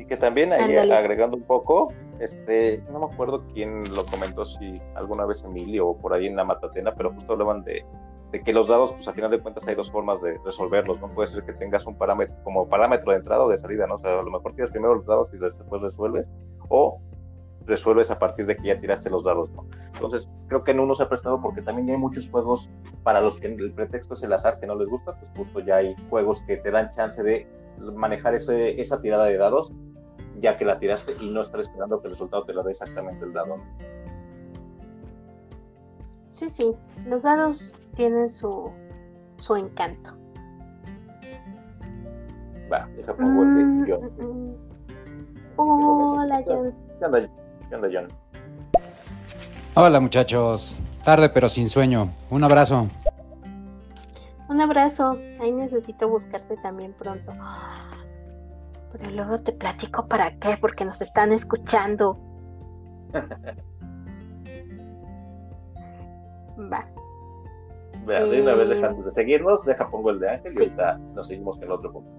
Y que también ahí agregando un poco, este, no me acuerdo quién lo comentó, si alguna vez Emilio o por ahí en la Matatena, pero justo hablaban de de que los dados, pues a final de cuentas hay dos formas de resolverlos, no puede ser que tengas un parámetro como parámetro de entrada o de salida, ¿no? O sea, a lo mejor tienes primero los dados y después resuelves, o resuelves a partir de que ya tiraste los dados, ¿no? Entonces, creo que en uno se ha prestado porque también hay muchos juegos para los que el pretexto es el azar que no les gusta, pues justo ya hay juegos que te dan chance de manejar ese, esa tirada de dados ya que la tiraste y no estar esperando que el resultado te lo dé exactamente el dado. Sí, sí, los dados tienen su, su encanto. Va, deja pongo el mm, John. Mm, mm. Hola, John. ¿Qué onda, ¿Qué onda, John? Hola, muchachos. Tarde pero sin sueño. Un abrazo. Un abrazo. Ahí necesito buscarte también pronto. Pero luego te platico para qué, porque nos están escuchando. Va. de una vez dejando de seguirnos, deja pongo el de Ángel y ahorita nos seguimos con el otro punto.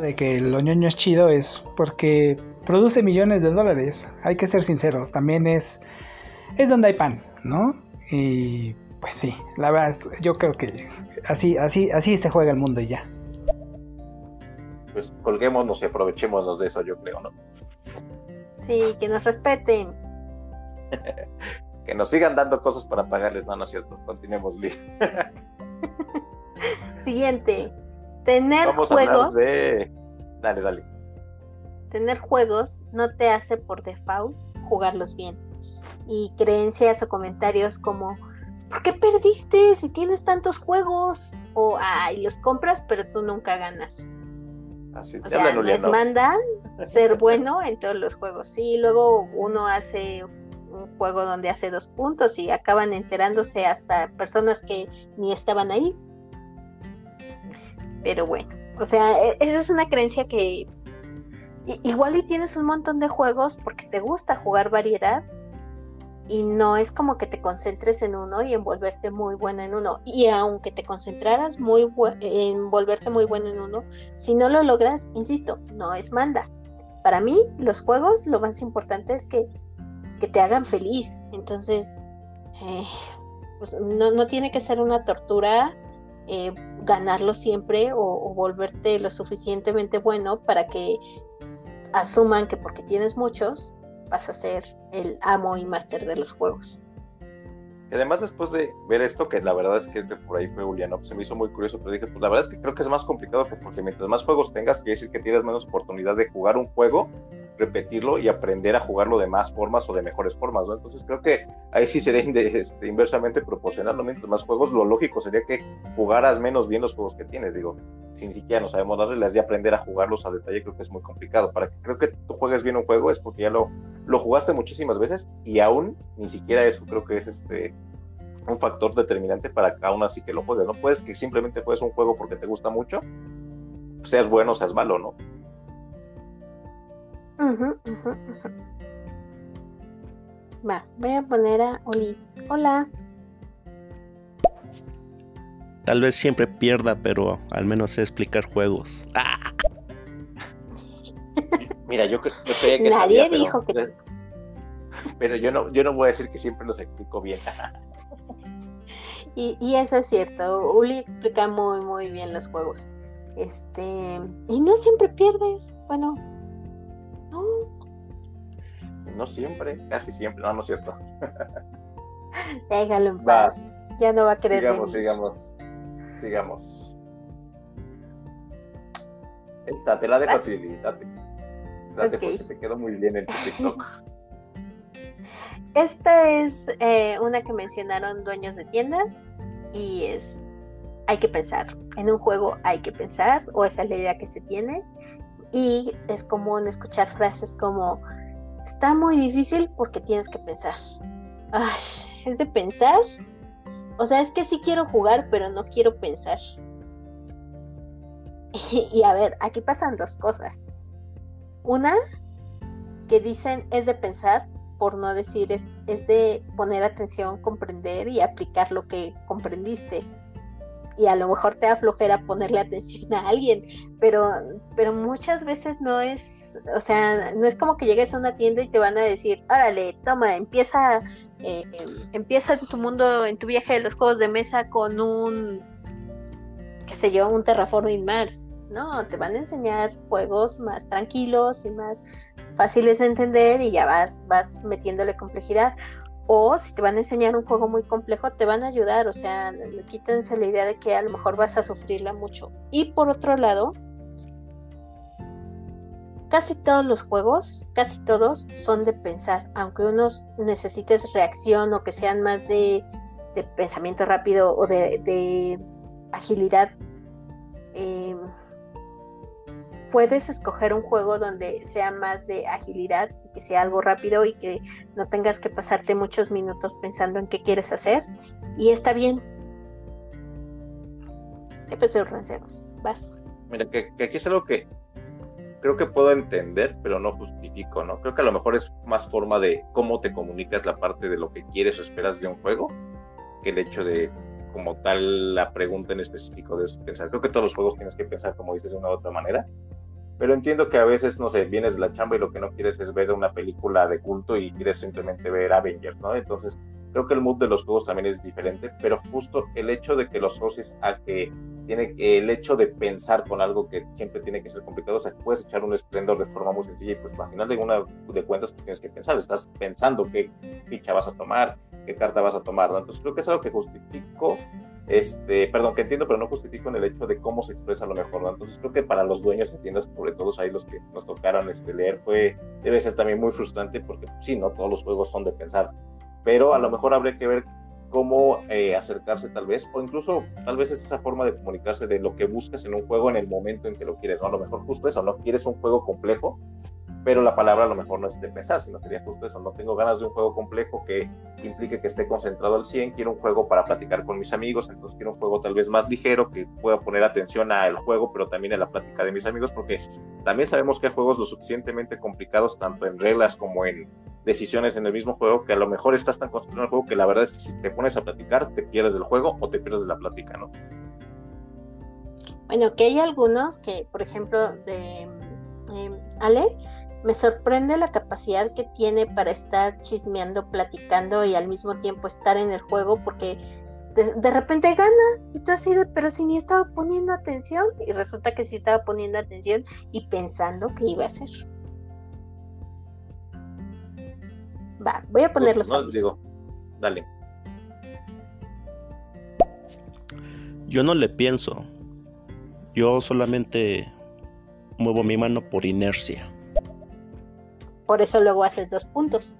De que el ñoño es chido es porque produce millones de dólares. Hay que ser sinceros, también es, es donde hay pan, ¿no? Y pues sí, la verdad, yo creo que así, así, así se juega el mundo y ya. Pues colguémonos y aprovechémonos de eso, yo creo, ¿no? Sí, que nos respeten. que nos sigan dando cosas para pagarles. No, no es cierto. Continuemos, Lee. Siguiente. Tener juegos. de... Dale, dale. Tener juegos no te hace por default jugarlos bien. Y creencias o comentarios como, ¿por qué perdiste si tienes tantos juegos? O, ay, los compras, pero tú nunca ganas. Así, o sea, les manda ser bueno en todos los juegos. Sí, luego uno hace un juego donde hace dos puntos y acaban enterándose hasta personas que ni estaban ahí. Pero bueno, o sea, e, esa es una creencia que igual y tienes un montón de juegos porque te gusta jugar variedad y no es como que te concentres en uno y en volverte muy bueno en uno. Y aunque te concentraras muy en volverte muy bueno en uno, si no lo logras, insisto, no es manda. Para mí, los juegos, lo más importante es que que te hagan feliz. Entonces, eh, pues no, tiene que ser una tortura eh, ganarlo siempre o, volverte lo suficientemente bueno para que asuman que porque tienes muchos vas a ser el amo y máster de los juegos. Y además después de ver esto, que la verdad es que por ahí fue Juliano, pues se me hizo muy curioso, pero dije, pues la verdad es que creo que es más complicado que porque mientras más juegos tengas, quiere decir que tienes menos oportunidad de jugar un juego, repetirlo y aprender a jugarlo de más formas o de mejores formas, ¿no? Entonces creo que ahí sí sería este, inversamente proporcional, ¿no? Mientras más juegos, lo lógico sería que jugaras menos bien los juegos que tienes, digo, si ni siquiera no sabemos darles de aprender a jugarlos a detalle, creo que es muy complicado. Para que creo que tú juegues bien un juego es porque ya lo, lo jugaste muchísimas veces y aún ni siquiera eso creo que es este un factor determinante para que aún así que lo juegues. No puedes que simplemente juegues un juego porque te gusta mucho, seas bueno o seas malo, ¿no? Va, voy a poner a Oli. Hola. Tal vez siempre pierda, pero al menos sé explicar juegos. Mira, yo, creía que Nadie dijo que. Pero yo no, yo no voy a decir que siempre los explico bien. y, y eso es cierto. Uli explica muy, muy bien los juegos. Este. Y no siempre pierdes. Bueno, no. No siempre, casi siempre. No, no es cierto. Déjalo en paz. Ya no va a querer Sigamos, sigamos sigamos. Esta, te la dejo así, date. Date porque te quedó muy bien en TikTok. Esta es eh, una que mencionaron dueños de tiendas y es, hay que pensar, en un juego hay que pensar o esa es la idea que se tiene y es común escuchar frases como, está muy difícil porque tienes que pensar. Ay, es de pensar o sea, es que sí quiero jugar, pero no quiero pensar. y a ver, aquí pasan dos cosas. Una, que dicen es de pensar, por no decir es, es de poner atención, comprender y aplicar lo que comprendiste y a lo mejor te da flojera ponerle atención a alguien, pero, pero muchas veces no es, o sea, no es como que llegues a una tienda y te van a decir, órale, toma, empieza, eh, empieza tu mundo, en tu viaje de los juegos de mesa con un, qué sé yo, un Terraforming Mars. No, te van a enseñar juegos más tranquilos y más fáciles de entender y ya vas, vas metiéndole complejidad o si te van a enseñar un juego muy complejo, te van a ayudar, o sea, quítense la idea de que a lo mejor vas a sufrirla mucho. Y por otro lado, casi todos los juegos, casi todos son de pensar, aunque unos necesites reacción o que sean más de, pensamiento rápido o de, agilidad. Eh, puedes escoger un juego donde sea más de agilidad que sea algo rápido y que no tengas que pasarte muchos minutos pensando en qué quieres hacer. Y está bien. ¿Qué pasó, Ranceros? Vas. Mira, que, aquí es algo que creo que puedo entender, pero no justifico, ¿no? Creo que a lo mejor es más forma de cómo te comunicas la parte de lo que quieres o esperas de un juego que el hecho de como tal la pregunta en específico de pensar. Creo que todos los juegos tienes que pensar, como dices, de una u otra manera pero entiendo que a veces, no sé, vienes de la chamba y lo que no quieres es ver una película de culto y quieres simplemente ver Avengers, ¿no? Entonces, creo que el mood de los juegos también es diferente, pero justo el hecho de que los socies a que tiene el hecho de pensar con algo que siempre tiene que ser complicado, o sea, puedes echar un esplendor de forma muy sencilla y pues al final de una de cuentas pues tienes que pensar, estás pensando qué ficha vas a tomar, qué carta vas a tomar, ¿no? Entonces creo que es algo que justifico este, perdón, que entiendo, pero no justifico en el hecho de cómo se expresa lo mejor, ¿no? Entonces creo que para los dueños de tiendas, sobre todo ahí los que nos tocaron este, leer, fue, debe ser también muy frustrante porque pues, sí, no todos los juegos son de pensar, pero a lo mejor habría que ver cómo eh, acercarse tal vez, o incluso tal vez es esa forma de comunicarse de lo que buscas en un juego en el momento en que lo quieres, ¿no? A lo mejor justo eso, no quieres un juego complejo, pero la palabra a lo mejor no es de pensar, sino sería justo eso, no tengo ganas de un juego complejo que implique que esté concentrado al 100, quiero un juego para platicar con mis amigos, entonces quiero un juego tal vez más ligero, que pueda poner atención al juego, pero también a la plática de mis amigos, porque también sabemos que hay juegos lo suficientemente complicados, tanto en reglas como en decisiones en el mismo juego, que a lo mejor estás tan concentrado en el juego que la verdad es que si te pones a platicar, te pierdes del juego o te pierdes de la plática, ¿no? Bueno, que hay algunos que, por ejemplo, de eh, Ale, me sorprende la capacidad que tiene para estar chismeando, platicando y al mismo tiempo estar en el juego porque de, repente gana y tú así de, pero si ni estaba poniendo atención y resulta que sí estaba poniendo atención y pensando que iba a hacer. Va, voy a poner los no, digo, dale. Yo no le pienso. Yo solamente muevo mi mano por inercia. Por eso luego haces dos puntos.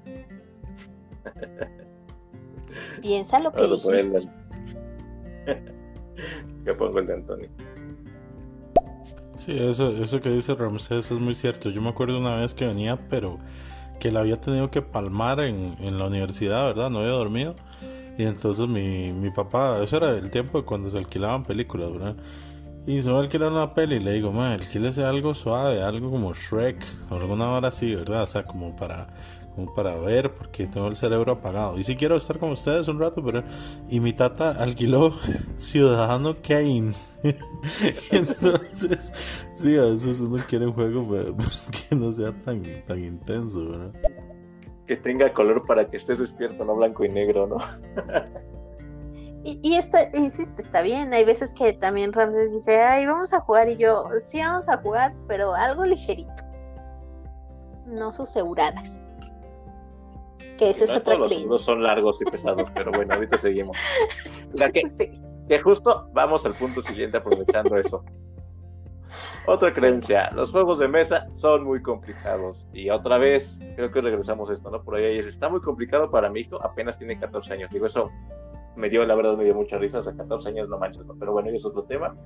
Piensa lo que Vamos dijiste. el- Yo pongo el de Antonio. Sí, eso, eso que dice Ramsés es muy cierto. Yo me acuerdo una vez que venía, pero que la había tenido que palmar en, en la universidad, ¿verdad? No había dormido. Y entonces mi, mi papá, eso era el tiempo de cuando se alquilaban películas, ¿verdad? Y a alquilar una peli y le digo, man, alquílese algo suave, algo como Shrek alguna hora así, ¿verdad? O sea, como para, como para ver, porque tengo el cerebro apagado. Y sí quiero estar con ustedes un rato, pero... Y mi tata alquiló Ciudadano Kane. Entonces, sí, a veces uno quiere un juego pues, que no sea tan, tan intenso, ¿verdad? Que tenga color para que estés despierto, no blanco y negro, ¿no? Y, y esto, insisto, está bien. Hay veces que también Ramses dice, ay, vamos a jugar. Y yo, sí, vamos a jugar, pero algo ligerito. No sus seguradas. Que esa es No otra todos los juegos son largos y pesados, pero bueno, ahorita seguimos. La que, Sí. que justo vamos al punto siguiente aprovechando eso. Otra creencia, los juegos de mesa son muy complicados. Y otra vez, creo que regresamos a esto, ¿no? Por ahí es, está muy complicado para mi hijo, apenas tiene 14 años. Digo, eso me dio, la verdad, me dio mucha risa, o sea, 14 años no manches, ¿no? Pero bueno, eso es otro tema.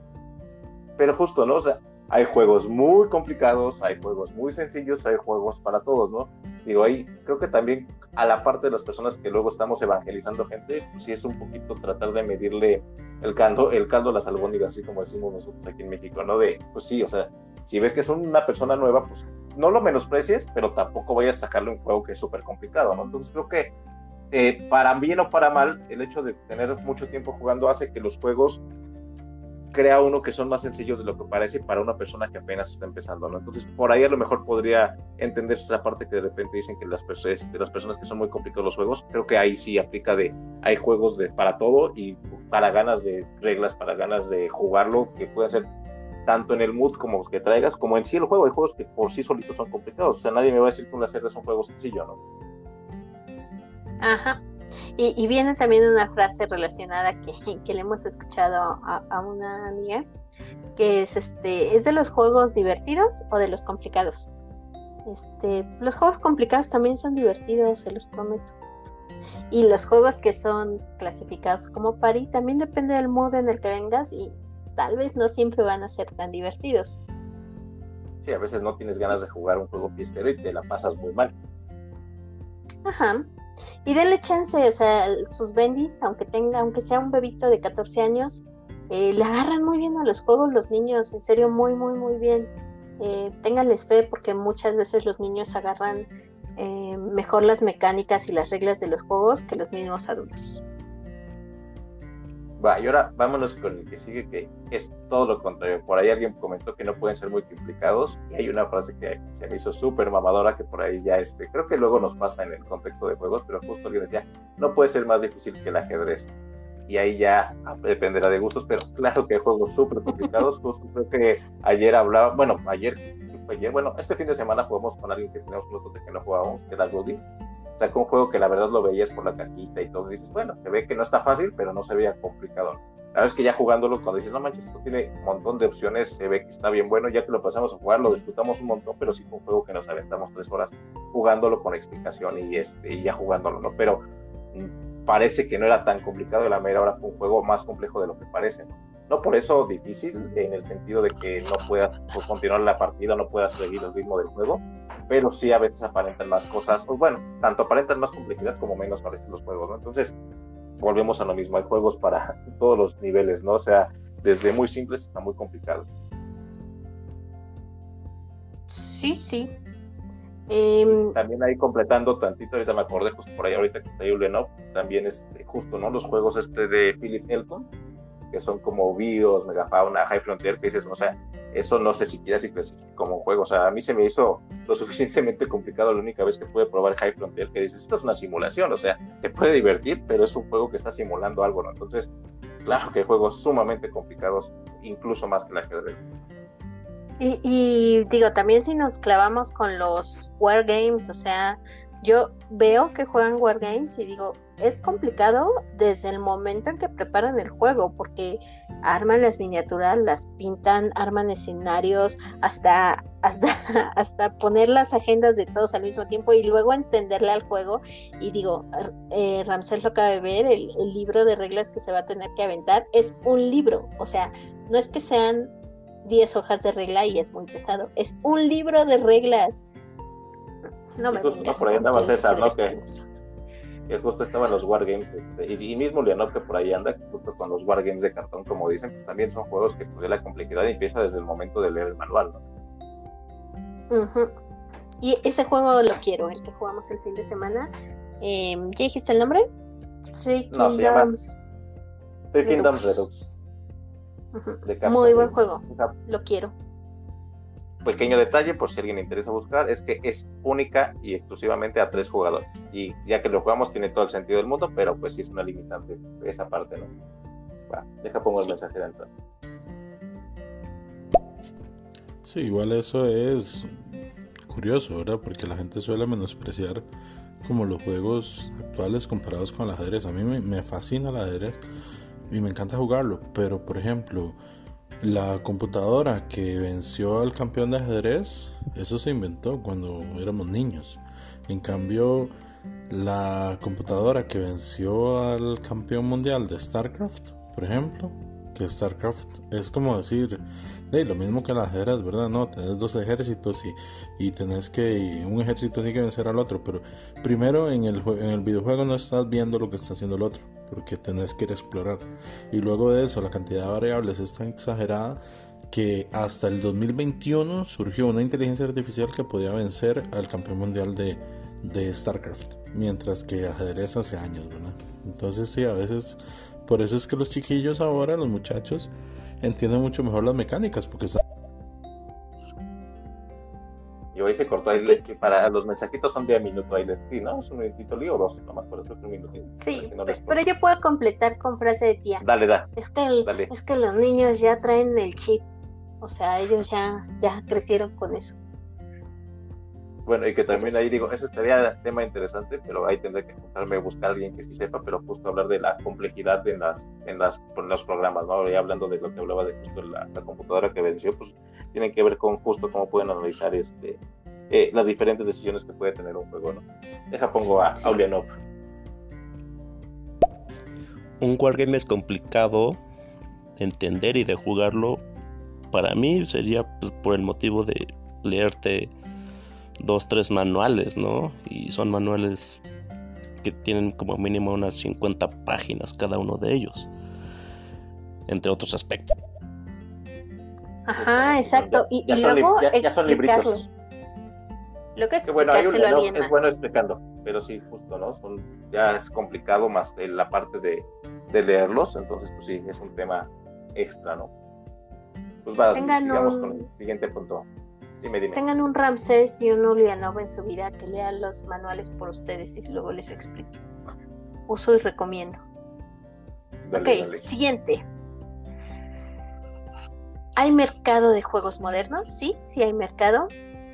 Pero justo, ¿no? O sea, hay juegos muy complicados, hay juegos muy sencillos, hay juegos para todos, ¿no? Digo, ahí creo que también a la parte de las personas que luego estamos evangelizando gente, pues sí es un poquito tratar de medirle el caldo, el caldo a las albóndigas, así como decimos nosotros aquí en México, ¿no? De, pues sí, o sea, si ves que es una persona nueva, pues no lo menosprecies, pero tampoco vayas a sacarle un juego que es súper complicado, ¿no? Entonces creo que eh, para bien o para mal, el hecho de tener mucho tiempo jugando hace que los juegos crea uno que son más sencillos de lo que parece para una persona que apenas está empezando, ¿no? Entonces, por ahí a lo mejor podría entenderse esa parte que de repente dicen que las, este, personas que son muy complicados los juegos, creo que ahí sí aplica de, hay juegos de para todo y para ganas de reglas, para ganas de jugarlo, que pueden ser tanto en el mood como que traigas, como en sí el juego, hay juegos que por sí solitos son complicados, o sea, nadie me va a decir que un hacer es un juego sencillo, ¿no? Ajá. Y, y viene también una frase relacionada que, que le hemos escuchado a, a una amiga, que es este, ¿es de los juegos divertidos o de los complicados? Este, los juegos complicados también son divertidos, se los prometo. Y los juegos que son clasificados como pari también depende del mood en el que vengas y tal vez no siempre van a ser tan divertidos. Sí, a veces no tienes ganas de jugar un juego fiestero y te la pasas muy mal. Ajá. Y denle chance, o sea, sus bendis, aunque tenga, aunque sea un bebito de 14 años, eh, le agarran muy bien a los juegos los niños, en serio, muy, muy, muy bien. Eh, ténganles fe porque muchas veces los niños agarran eh, mejor las mecánicas y las reglas de los juegos que los mismos adultos. Va, y ahora vámonos con el que sigue, que es todo lo contrario. Por ahí alguien comentó que no pueden ser muy complicados, y hay una frase que se me hizo súper mamadora, que por ahí ya, este, creo que luego nos pasa en el contexto de juegos, pero justo alguien decía, no puede ser más difícil que el ajedrez. Y ahí ya dependerá de gustos, pero claro que hay juegos súper complicados. Justo creo que ayer hablaba, bueno, ayer, ayer, bueno, este fin de semana jugamos con alguien que teníamos nosotros de que no jugábamos, que era Goldie. Que un juego que la verdad lo veías por la cajita y todo, dices, bueno, se ve que no está fácil, pero no se veía complicado. La verdad es que ya jugándolo, cuando dices, no manches, esto tiene un montón de opciones, se ve que está bien bueno, ya que lo pasamos a jugar, lo disfrutamos un montón, pero sí fue un juego que nos aventamos tres horas jugándolo con explicación y, este, y ya jugándolo, ¿no? Pero parece que no era tan complicado, y la mera hora fue un juego más complejo de lo que parece, ¿no? No por eso difícil, en el sentido de que no puedas pues, continuar la partida, no puedas seguir el ritmo del juego, pero sí a veces aparentan más cosas, pues bueno, tanto aparentan más complejidad como menos parecen los juegos, ¿no? Entonces, volvemos a lo mismo, hay juegos para todos los niveles, ¿no? O sea, desde muy simples hasta muy complicados. Sí, sí. Em, También ahí completando tantito, ahorita me acordé justo por ahí, ahorita que está Julian también este, justo, ¿no? Los juegos este de Philip Elton, que son como Bios, Megafauna, High Frontier, que dices, o sea, eso no sé si clasifica como un juego, o sea, a mí se me hizo lo suficientemente complicado la única vez que pude probar High Frontier, que dices, esto es una simulación, o sea, te puede divertir, pero es un juego que está simulando algo, ¿no? Entonces, claro que juegos sumamente complicados, incluso más que el ajedrez. Y, y digo, también si nos clavamos con los wargames, o sea, yo veo que juegan Wargames y digo, es complicado desde el momento en que preparan el juego, porque arman las miniaturas, las pintan, arman escenarios, hasta, hasta, hasta poner las agendas de todos al mismo tiempo y luego entenderle al juego. Y digo, eh, lo acaba de ver, el, el libro de reglas que se va a tener que aventar es un libro, o sea, no es que sean 10 hojas de regla y es muy pesado, es un libro de reglas. No me justo, por ahí andaba César, ¿no? Que, que, justo estaban los wargames, este, y, y, mismo Leonor que por ahí anda, justo con los wargames de cartón, como dicen, pues también son juegos que pues, la complejidad empieza desde el momento de leer el manual, ¿no? Uh -huh. Y ese juego lo quiero, el que jugamos el fin de semana. Eh, ¿Ya dijiste el nombre? Three no, Kingdoms. Three Kingdoms Redux. Uh -huh. Muy buen juego, lo quiero pequeño detalle, por si alguien le interesa buscar, es que es única y exclusivamente a tres jugadores. Y ya que lo jugamos, tiene todo el sentido del mundo, pero pues sí es una limitante esa parte, ¿no? Va, deja pongo el sí. mensaje dentro. Sí, igual eso es curioso, ¿verdad? Porque la gente suele menospreciar como los juegos actuales comparados con el ajedrez. A mí me, me fascina el ajedrez y me encanta jugarlo, pero por ejemplo, la computadora que venció al campeón de ajedrez, eso se inventó cuando éramos niños. En cambio, la computadora que venció al campeón mundial de StarCraft, por ejemplo, que StarCraft es como decir, de lo mismo que el ajedrez, ¿verdad? No, tenés dos ejércitos y, y tenés que, un ejército tiene que vencer al otro, pero primero en el, en el videojuego no estás viendo lo que está haciendo el otro porque tenés que ir a explorar. Y luego de eso, la cantidad de variables es tan exagerada que hasta el 2021 surgió una inteligencia artificial que podía vencer al campeón mundial de, de StarCraft, mientras que ajedrez hace años, ¿verdad? Entonces sí, a veces, por eso es que los chiquillos ahora, los muchachos, entienden mucho mejor las mecánicas, porque están y hoy se cortó ahí, para los mensajitos son de a minuto ahí les sí, ¿no? Es un minutito lío o dos, nomás por eso es un minutito. Sí, no pero yo puedo completar con frase de tía. Dale, da. Es que, el, dale. es que los niños ya traen el chip, o sea, ellos ya, ya crecieron con eso. Bueno, y que también ahí digo, ese sería tema interesante, pero ahí tendré que juntarme a buscar a alguien que sí sepa, pero justo hablar de la complejidad en las, en las, en los programas, ¿no? Y hablando de lo que hablaba de justo la, la computadora que venció, pues tienen que ver con justo cómo pueden analizar este eh, las diferentes decisiones que puede tener un juego, ¿no? Deja pongo a sí. Aulianov. Un wargame es complicado de entender y de jugarlo. Para mí sería pues, por el motivo de leerte dos, tres manuales, ¿no? Y son manuales que tienen como mínimo unas 50 páginas cada uno de ellos, entre otros aspectos. Ajá, exacto. Y, ya, y luego ya, ya son libritos. Lo que, bueno, hay un, no, es bueno explicando, pero sí, justo, ¿no? Son, ya es complicado más la parte de, de, leerlos, entonces, pues sí, es un tema extra, ¿no? Pues va, sigamos un... con el siguiente punto. Dime, dime. Tengan un Ramsés y un Ulianov en su vida que lean los manuales por ustedes y luego les explico. Uso y recomiendo. Dale, ok, dale. siguiente. ¿Hay mercado de juegos modernos? Sí, sí hay mercado.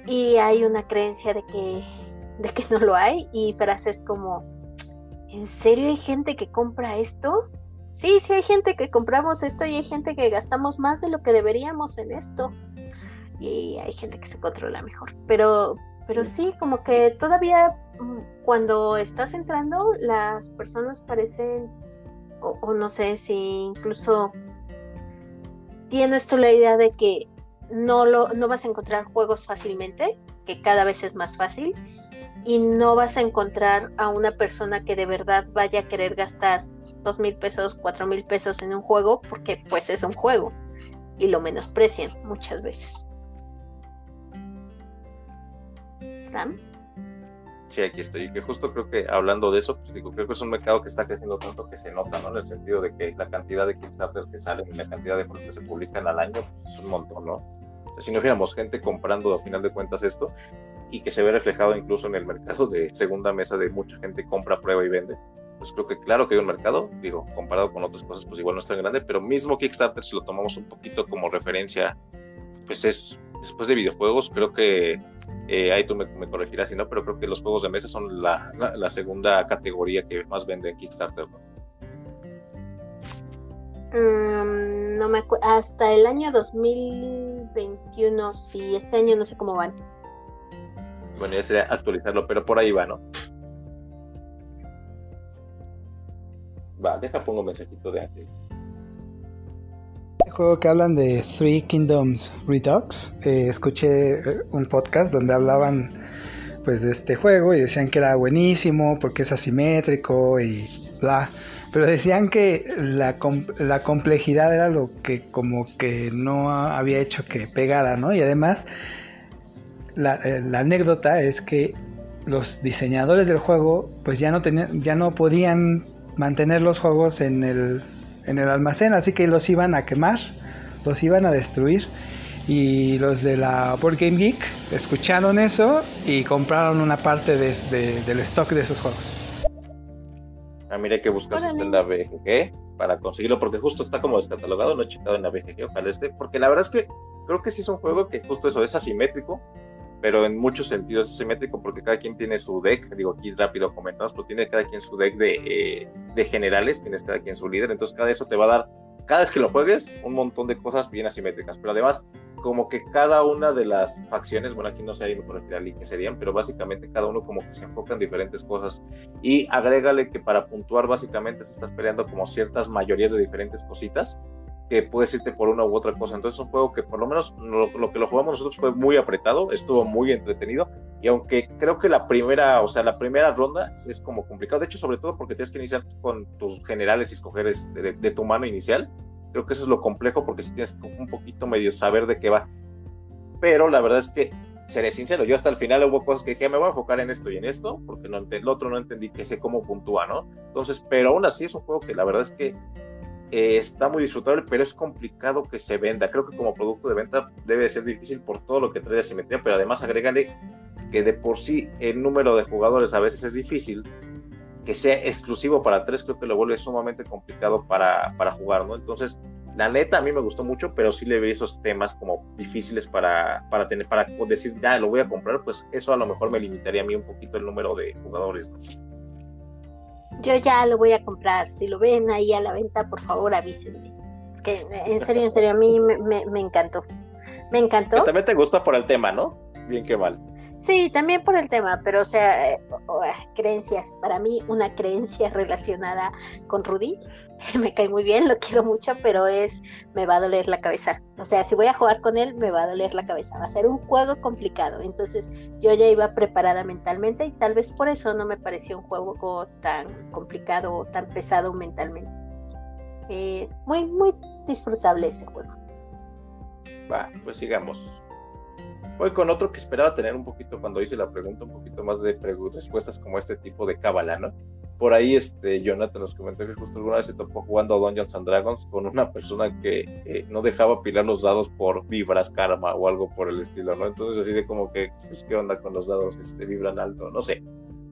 Y hay una creencia de que, de que no lo hay. Y frases como, ¿en serio hay gente que compra esto? Sí, sí hay gente que compramos esto y hay gente que gastamos más de lo que deberíamos en esto. Y hay gente que se controla mejor. Pero, pero sí, como que todavía mm, cuando estás entrando, las personas parecen, o, no sé si incluso tienes tú la idea de que no, lo, no vas a encontrar juegos fácilmente, que cada vez es más fácil, y no vas a encontrar a una persona que de verdad vaya a querer gastar dos mil pesos, cuatro mil pesos en un juego, porque pues es un juego, y lo menosprecian muchas veces. ¿Sam? Sí, aquí estoy. Que justo creo que hablando de eso, pues digo, creo que es un mercado que está creciendo tanto que se nota, ¿no? En el sentido de que la cantidad de Kickstarters que salen y la cantidad de juegos que se publican al año pues, es un montón, ¿no? O sea, si no fuéramos gente comprando a final de cuentas esto y que se ve reflejado incluso en el mercado de segunda mesa de mucha gente compra, prueba y vende, pues creo que claro que hay un mercado, digo, comparado con otras cosas, pues igual no es tan grande, pero mismo Kickstarter, si lo tomamos un poquito como referencia, pues es, después de videojuegos, creo que Eh, ahí tú me, corregirás si no, pero creo que los juegos de mesa son la, la, segunda categoría que más vende en Kickstarter. No me hasta el año 2021, sí, este año no sé cómo van. Bueno, ya sería actualizarlo, pero por ahí va, ¿no? Va, deja pongo un mensajito de antes juego que hablan de Three Kingdoms Redux. Eh, escuché eh, un podcast donde hablaban pues de este juego y decían que era buenísimo porque es asimétrico y bla. Pero decían que la, complejidad era lo que como que no había hecho que pegara, ¿no? Y además la, eh, la anécdota es que los diseñadores del juego pues ya no tenían, ya no podían mantener los juegos en el en el almacén, así que los iban a quemar, los iban a destruir. Y los de la Board Game Geek escucharon eso y compraron una parte de, del stock de esos juegos. Ah, mira que buscas en la BGG para conseguirlo, porque justo está como descatalogado, no he checado en la BGG, ojalá esté, porque la verdad es que creo que sí es un juego que justo eso es asimétrico, pero en muchos sentidos es simétrico porque cada quien tiene su deck, digo aquí rápido comentamos, pero tiene cada quien su deck de, eh, de generales, tienes cada quien su líder, entonces cada eso te va a dar, cada vez que lo juegues, un montón de cosas bien asimétricas, pero además como que cada una de las facciones, bueno aquí no sé ahí me corregirá que serían, pero básicamente cada uno como que se enfoca en diferentes cosas. Y agrégale que para puntuar básicamente se estás peleando como ciertas mayorías de diferentes cositas que puedes irte por una u otra cosa. Entonces es un juego que por lo menos lo, que lo jugamos nosotros fue muy apretado, estuvo muy entretenido y aunque creo que la primera, o sea, la primera ronda es como complicado, de hecho sobre todo porque tienes que iniciar con tus generales y escoger de, tu mano inicial, creo que eso es lo complejo porque si tienes un poquito medio saber de qué va. Pero la verdad es que seré sincero, yo hasta el final hubo cosas que dije, me voy a enfocar en esto y en esto, porque no el otro no entendí que sé cómo puntúa, ¿no? Entonces, pero aún así es un juego que la verdad es que eh, está muy disfrutable, pero es complicado que se venda. Creo que como producto de venta debe ser difícil por todo lo que trae de simetría, pero además agrégale que de por sí el número de jugadores a veces es difícil, que sea exclusivo para tres, creo que lo vuelve sumamente complicado para, para jugar, ¿no? Entonces, la neta a mí me gustó mucho, pero sí le vi esos temas como difíciles para, para tener, para decir, ya lo voy a comprar, pues eso a lo mejor me limitaría a mí un poquito el número de jugadores, ¿no? Yo ya lo voy a comprar. Si lo ven ahí a la venta, por favor avísenme. Que en serio, en serio, a mí me, me, encantó. Me encantó. también te gusta por el tema, ¿no? Bien que mal. Sí, también por el tema, pero o sea, eh, creencias. Para mí, una creencia relacionada con Rudy me cae muy bien, lo quiero mucho, pero es, me va a doler la cabeza. O sea, si voy a jugar con él, me va a doler la cabeza. Va a ser un juego complicado. Entonces, yo ya iba preparada mentalmente y tal vez por eso no me pareció un juego tan complicado o tan pesado mentalmente. Eh, muy, muy disfrutable ese juego. Va, pues sigamos. Voy con otro que esperaba tener un poquito cuando hice la pregunta, un poquito más de respuestas como este tipo de cábala, ¿no? Por ahí este, Jonathan nos comentó que justo alguna vez se topó jugando a Dungeons and Dragons con una persona que eh, no dejaba pilar los dados por vibras karma o algo por el estilo, ¿no? Entonces así de como que, pues, ¿qué onda con los dados? Este, vibran alto, no sé.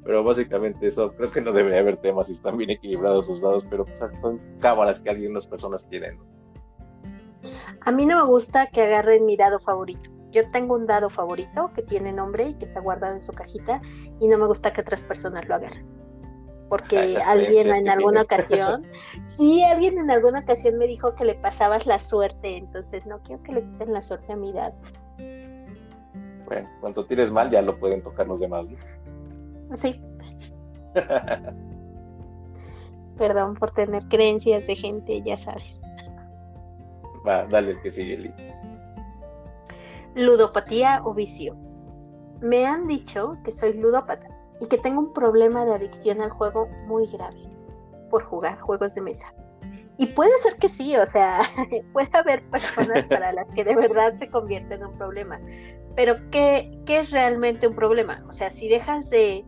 Pero básicamente eso, creo que no debería haber temas si están bien equilibrados los dados, pero son cámaras que algunas personas tienen. A mí no me gusta que agarren mi dado favorito. Yo tengo un dado favorito que tiene nombre y que está guardado en su cajita y no me gusta que otras personas lo agarren. Porque alguien en alguna ocasión, sí, alguien en alguna ocasión me dijo que le pasabas la suerte, entonces no quiero que le quiten la suerte a mi dado. Bueno, cuando tires mal ya lo pueden tocar los demás, Sí. Perdón por tener creencias de gente, ya sabes. Va, dale el que sigue, Lee ludopatía o vicio. Me han dicho que soy ludópata y que tengo un problema de adicción al juego muy grave por jugar juegos de mesa. Y puede ser que sí, o sea, puede haber personas para las que de verdad se convierte en un problema. Pero ¿qué, es realmente un problema? O sea, si dejas de,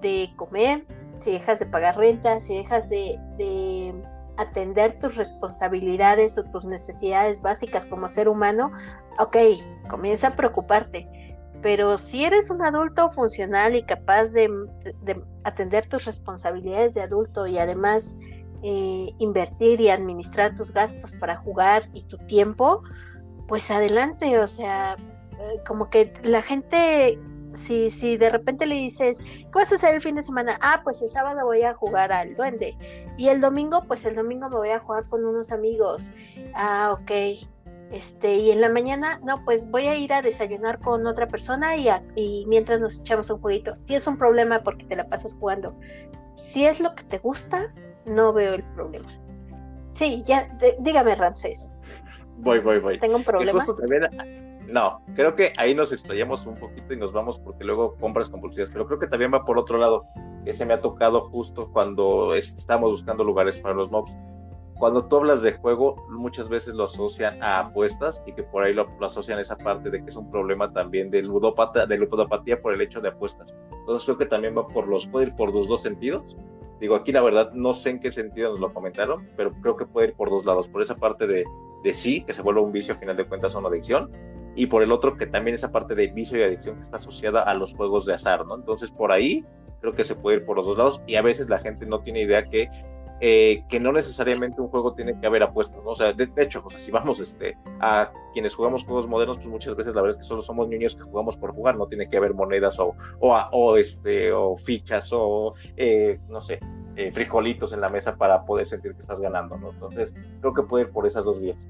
de comer, si dejas de pagar renta, si dejas de, de atender tus responsabilidades o tus necesidades básicas como ser humano, ok, comienza a preocuparte. Pero si eres un adulto funcional y capaz de, atender tus responsabilidades de adulto y además eh, invertir y administrar tus gastos para jugar y tu tiempo, pues adelante, o sea, eh, como que la gente si, si de repente le dices, ¿qué vas a hacer el fin de semana? Ah, pues el sábado voy a jugar al duende. Y el domingo, pues el domingo me voy a jugar con unos amigos. Ah, ok. Este, y en la mañana, no, pues voy a ir a desayunar con otra persona y, y mientras nos echamos un jueguito. Tienes un problema porque te la pasas jugando. Si es lo que te gusta, no veo el problema. Sí, ya, dígame, Ramsés. Voy, voy, voy. Tengo un problema. No, creo que ahí nos explayamos un poquito y nos vamos porque luego compras compulsivas, pero creo que también va por otro lado. Ese me ha tocado justo cuando estamos buscando lugares para los mobs. Cuando tú hablas de juego, muchas veces lo asocian a apuestas y que por ahí lo, asocian a esa parte de que es un problema también de, ludopata, de ludopatía por el hecho de apuestas. Entonces creo que también va por los, puede ir por los dos sentidos Digo, aquí la verdad no sé en qué sentido nos lo comentaron, pero creo que puede ir por dos lados. Por esa parte de, de sí, que se vuelve un vicio a final de cuentas una adicción, y por el otro que también esa parte de vicio y adicción que está asociada a los juegos de azar, ¿no? Entonces por ahí creo que se puede ir por los dos lados y a veces la gente no tiene idea que eh, que no necesariamente un juego tiene que haber apuestas, ¿no? O sea, de, hecho, o sea, si vamos este, a quienes jugamos juegos modernos, pues muchas veces la verdad es que solo somos niños que jugamos por jugar, no tiene que haber monedas o, o, o este, o fichas o, eh, no sé, eh, frijolitos en la mesa para poder sentir que estás ganando, ¿no? Entonces, creo que puede ir por esas dos vías.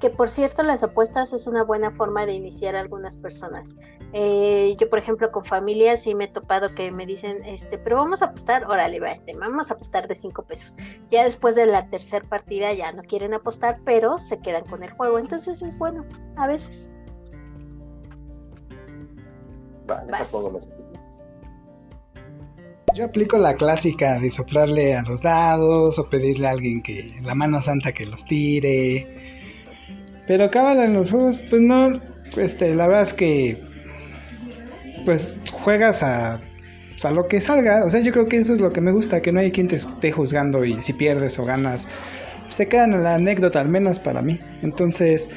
Que por cierto, las apuestas es una buena forma de iniciar a algunas personas. Eh, yo, por ejemplo, con familias sí me he topado que me dicen, este, pero vamos a apostar, órale, vete, vamos a apostar de cinco pesos. Ya después de la tercera partida ya no quieren apostar, pero se quedan con el juego. Entonces es bueno, a veces. Vale, yo aplico la clásica de soplarle a los dados o pedirle a alguien que la mano santa que los tire. Pero cábala en los juegos, pues no, este, la verdad es que pues juegas a, a lo que salga. O sea, yo creo que eso es lo que me gusta, que no hay quien te esté juzgando y si pierdes o ganas, se quedan en la anécdota, al menos para mí. Entonces,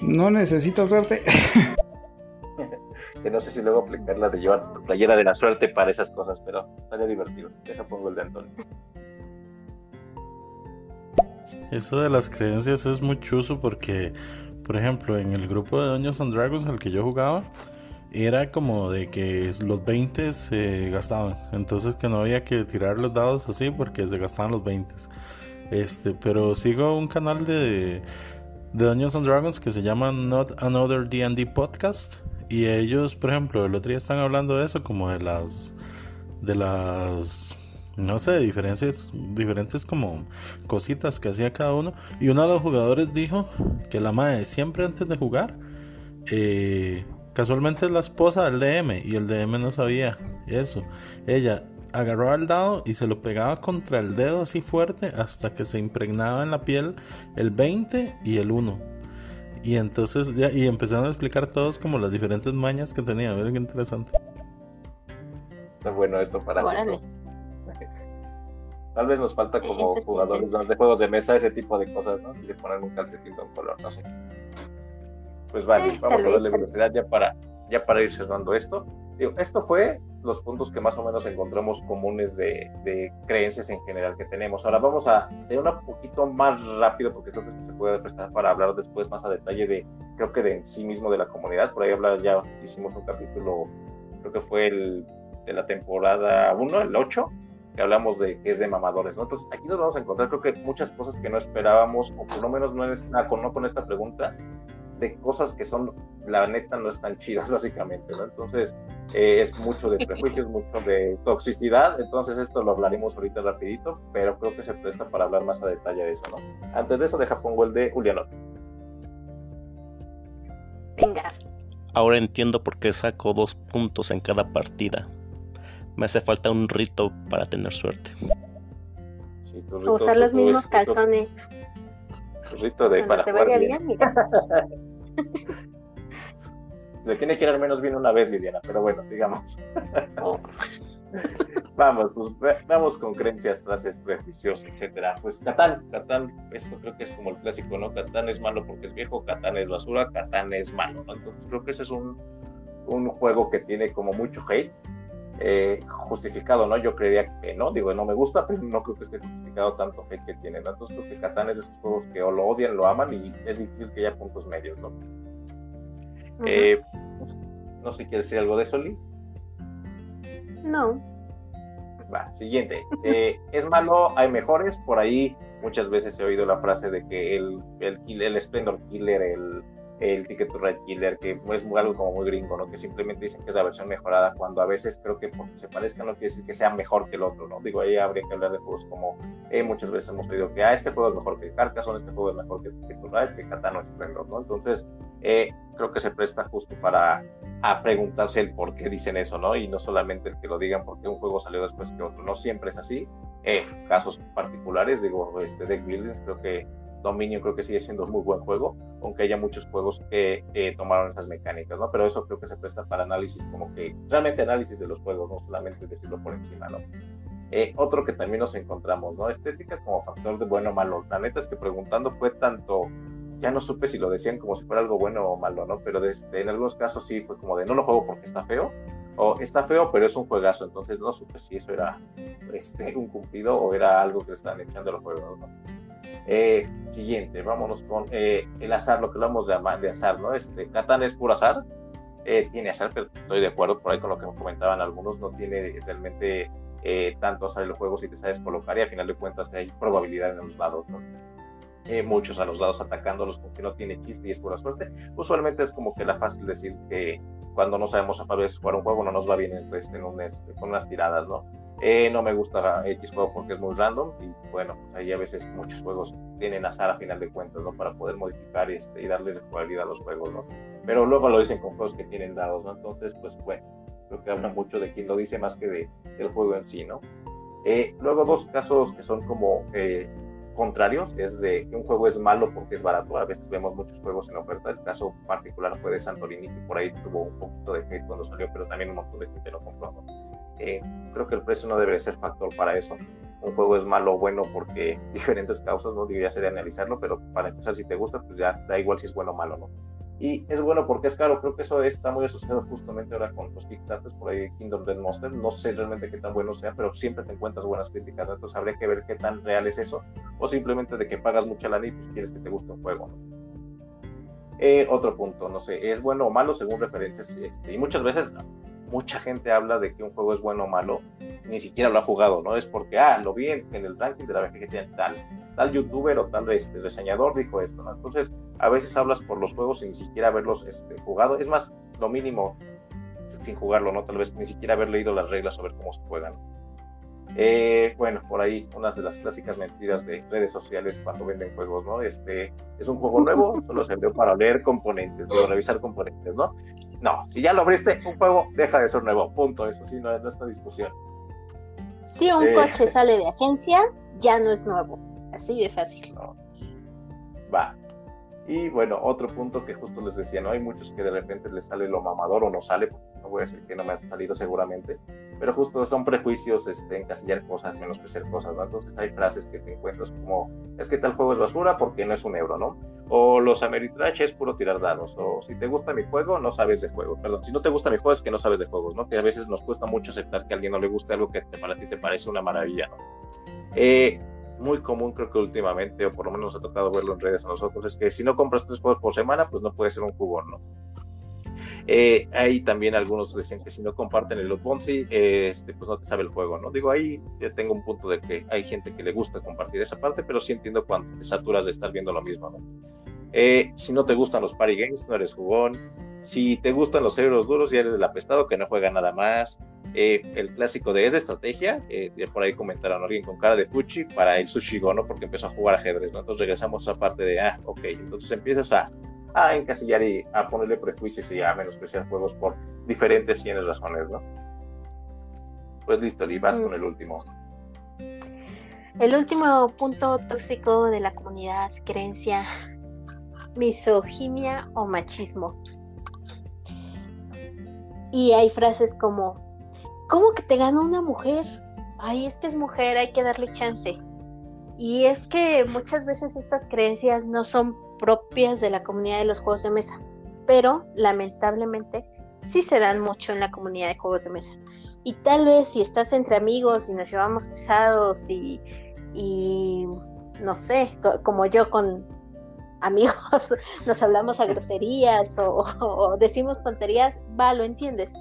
no necesito suerte. que no sé si luego aplicar la de llevar playera de la suerte para esas cosas, pero estaría divertido. Deja pongo el de Antonio. Eso de las creencias es muy chuso porque, por ejemplo, en el grupo de Dungeons and Dragons al que yo jugaba, era como de que los 20 se gastaban. Entonces que no había que tirar los dados así porque se gastaban los 20. Este, pero sigo un canal de, de Dungeons and Dragons que se llama Not Another D&D Podcast y ellos, por ejemplo, el otro día están hablando de eso, como de las. de las. No sé, diferencias, diferentes como cositas que hacía cada uno. Y uno de los jugadores dijo que la madre siempre antes de jugar, eh, casualmente es la esposa del DM y el DM no sabía eso. Ella agarró al dado y se lo pegaba contra el dedo así fuerte hasta que se impregnaba en la piel el 20 y el 1 y entonces ya, y empezaron a explicar todos como las diferentes mañas que tenía. Miren qué interesante. Está bueno esto para Tal vez nos falta como jugadores de juegos de mesa ese tipo de cosas, ¿no? De poner un calcetín de un color, no sé. Pues vale, eh, vamos a darle velocidad ya para, ya para ir cerrando esto. Digo, esto fue los puntos que más o menos encontramos comunes de, de, creencias en general que tenemos. Ahora vamos a de un poquito más rápido porque creo que esto se puede prestar para hablar después más a detalle de, creo que de en sí mismo de la comunidad. Por ahí hablar ya hicimos un capítulo, creo que fue el de la temporada 1, el 8, que hablamos de que es de mamadores, ¿no? Entonces aquí nos vamos a encontrar creo que muchas cosas que no esperábamos, o por lo menos no, es, no con esta pregunta, de cosas que son, la neta, no están chidas, básicamente, ¿no? Entonces, eh, es mucho de prejuicios, mucho de toxicidad, entonces esto lo hablaremos ahorita rapidito, pero creo que se presta para hablar más a detalle de eso, ¿no? Antes de eso, deja pongo el de Juliano. Venga. Ahora entiendo por qué saco dos puntos en cada partida. Me hace falta un rito para tener suerte. Usar los mismos calzones. Rito de para te vaya bien, mira. Se tiene que ir al menos bien una vez, Lidiana, pero bueno, digamos. Oh. vamos, pues vamos con creencias, frases, prejuicios, etcétera. Pues Catán, Catán, esto creo que es como el clásico, ¿no? Catán es malo porque es viejo, Catán es basura, Catán es malo, ¿no? Entonces creo que ese es un, un juego que tiene como mucho hate eh, justificado, ¿no? Yo creería que no, digo, no me gusta, pero no creo que esté justificado tanto hate que tiene, ¿no? Entonces creo que Catán es de esos juegos que o lo odian, lo aman y es difícil que haya puntos medios, ¿no? Eh, No sé quieres decir algo de eso, Lee. No. Va, siguiente. Eh, es malo, hay mejores. Por ahí muchas veces he oído la frase de que el, el, el Splendor Killer, el, el Ticket to Ride Killer, que es algo como muy gringo, ¿no? Que simplemente dicen que es la versión mejorada, cuando a veces creo que porque se parezca no quiere decir que sea mejor que el otro, ¿no? Digo, ahí habría que hablar de juegos como eh, muchas veces hemos oído que, ah, este juego es mejor que Carcassonne, este juego es mejor que Ticket to Ride, que Katana Splendor, ¿no? Entonces, eh, creo que se presta justo para a preguntarse el por qué dicen eso, ¿no? Y no solamente el que lo digan porque un juego salió después que otro, no siempre es así. Eh, casos particulares, digo, este Deck Buildings, creo que Dominio creo que sigue siendo un muy buen juego, aunque haya muchos juegos que tomaron esas mecánicas, ¿no? Pero eso creo que se presta para análisis, como que realmente análisis de los juegos, no solamente decirlo por encima, ¿no? Eh, otro que también nos encontramos, ¿no? Estética como factor de bueno o malo. La neta es que preguntando fue tanto, ya no supe si lo decían como si fuera algo bueno o malo, ¿no? Pero desde, en algunos casos sí fue como de no lo juego porque está feo, o está feo, pero es un juegazo, entonces no supe si eso era este, un cumplido o era algo que le estaban echando los juegos, ¿no? Eh, siguiente, vámonos con eh, el azar, lo que hablamos de, de azar, ¿no? Este, Catán es puro azar, eh, tiene azar, pero estoy de acuerdo por ahí con lo que comentaban algunos, no tiene realmente tanto azar en los juegos si te sabes colocar y al final de cuentas hay probabilidad en los lados, ¿no? muchos a los lados atacándolos porque no tiene chiste y es pura suerte. Usualmente es como que la fácil decir que cuando no sabemos a veces jugar un juego no nos va bien en, este, con unas tiradas, ¿no? Eh, no me gusta X juego porque es muy random y bueno, pues ahí a veces muchos juegos tienen azar a final de cuentas, ¿no? Para poder modificar este, y darle jugabilidad a los juegos, ¿no? Pero luego lo dicen con juegos que tienen dados, ¿no? Entonces, pues bueno, creo que habla mucho de quien lo dice más que de, del juego en sí, ¿no? Eh, luego dos casos que son como eh, contrarios, es de que un juego es malo porque es barato, a veces vemos muchos juegos en oferta, el caso particular fue de Santorini, que por ahí tuvo un poquito de hate cuando salió, pero también un montón de gente lo compró, ¿no? Eh, creo que el precio no debe ser factor para eso. Un juego es malo o bueno porque diferentes causas, ¿no? Digo, ya sería analizarlo, pero para empezar, si te gusta, pues ya da igual si es bueno o malo, ¿no? Y es bueno porque es caro, creo que eso está muy asociado justamente ahora con los Kickstarters, por ahí Kingdom Dead Monster, no sé realmente qué tan bueno sea, pero siempre te encuentras buenas críticas, ¿no? entonces habría que ver qué tan real es eso, o simplemente de que pagas mucha lana y pues quieres que te guste un juego, ¿no? Eh, otro punto, no sé, es bueno o malo según referencias, este, y muchas veces mucha gente habla de que un juego es bueno o malo, ni siquiera lo ha jugado, ¿no? Es porque, ah, lo vi en, el ranking de la BGG tal, tal youtuber o tal este, reseñador dijo esto, ¿no? Entonces, a veces hablas por los juegos sin ni siquiera haberlos este, jugado. Es más, lo mínimo sin jugarlo, ¿no? Tal vez ni siquiera haber leído las reglas sobre cómo se juegan. Eh, bueno, por ahí unas de las clásicas mentiras de redes sociales cuando venden juegos, ¿no? Este es un juego nuevo, solo se envió para leer componentes, o revisar componentes, ¿no? No, si ya lo abriste, un juego deja de ser nuevo, punto. Eso sí, no es esta discusión. Si un eh, coche sale de agencia, ya no es nuevo. Así de fácil. Va. Y bueno, otro punto que justo les decía, ¿no? Hay muchos que de repente les sale lo mamador o no sale, no voy a decir que no me ha salido seguramente, pero justo son prejuicios, este, encasillar cosas, menos ser cosas, ¿no? Entonces hay frases que te encuentras como, es que tal juego es basura porque no es un euro, ¿no? O los Ameritrash es puro tirar dados, o si te gusta mi juego, no sabes de juego, perdón, si no te gusta mi juego es que no sabes de juegos, ¿no? Que a veces nos cuesta mucho aceptar que a alguien no le guste algo que para ti te parece una maravilla, ¿no? Eh, muy común creo que últimamente, o por lo menos nos ha tocado verlo en redes a nosotros, es que si no compras tres juegos por semana, pues no puede ser un jugón, ¿no? Eh, ahí también algunos dicen que si no comparten el Loot este, pues no te sabe el juego, ¿no? Digo, ahí ya tengo un punto de que hay gente que le gusta compartir esa parte, pero sí entiendo cuando te saturas de estar viendo lo mismo, ¿no? Eh, si no te gustan los party games, no eres jugón. Si te gustan los euros duros, ya eres el apestado que no juega nada más. Eh, el clásico de es de estrategia, eh, por ahí comentaron alguien con cara de Fuchi para el Sushi Gono porque empezó a jugar ajedrez, ¿no? Entonces regresamos a esa parte de, ah, ok, entonces empiezas a, a encasillar y a ponerle prejuicios y a menospreciar juegos por diferentes y razones, ¿no? Pues listo, y vas con el último. El último punto tóxico de la comunidad, creencia, misoginia o machismo. Y hay frases como, ¿cómo que te gana una mujer? Ay, es que es mujer, hay que darle chance. Y es que muchas veces estas creencias no son propias de la comunidad de los juegos de mesa, pero lamentablemente sí se dan mucho en la comunidad de juegos de mesa. Y tal vez si estás entre amigos y nos llevamos pesados y, y no sé, como yo con amigos nos hablamos a groserías o, decimos tonterías, va, lo entiendes.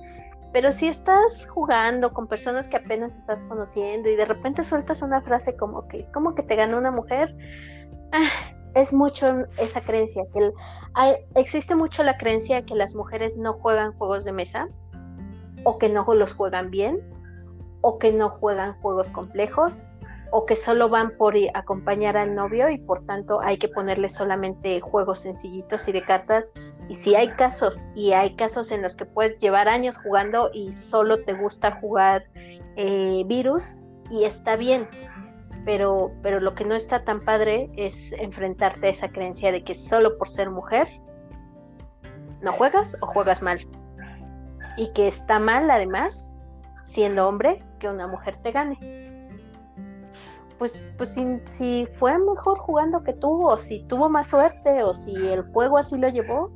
Pero si estás jugando con personas que apenas estás conociendo y de repente sueltas una frase como que, como que te ganó una mujer, ah, es mucho esa creencia, que existe mucho la creencia que las mujeres no juegan juegos de mesa o que no los juegan bien o que no juegan juegos complejos o que solo van por acompañar al novio y por tanto hay que ponerle solamente juegos sencillitos y de cartas. Y si hay casos, y hay casos en los que puedes llevar años jugando y solo te gusta jugar eh, virus, y está bien. Pero, pero lo que no está tan padre es enfrentarte a esa creencia de que solo por ser mujer no juegas o juegas mal. Y que está mal además, siendo hombre, que una mujer te gane pues, pues si, fue mejor jugando que tú, o si tuvo más suerte, o si el juego así lo llevó,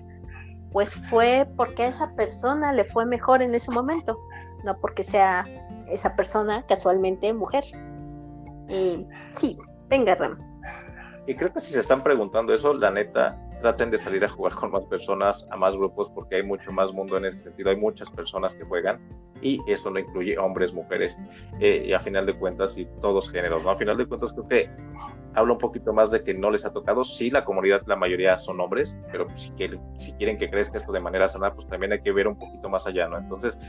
pues fue porque a esa persona le fue mejor en ese momento, no porque sea esa persona casualmente mujer. Y sí, venga Ram. Y creo que si se están preguntando eso, la neta, traten de salir a jugar con más personas, a más grupos, porque hay mucho más mundo en ese sentido. Hay muchas personas que juegan y eso no incluye hombres, mujeres, eh, y a final de cuentas, y todos géneros, ¿no? A final de cuentas, creo que habla un poquito más de que no les ha tocado. Sí, la comunidad, la mayoría son hombres, pero pues, si, quieren, si quieren que crezca esto de manera sana, pues también hay que ver un poquito más allá, ¿no? Entonces,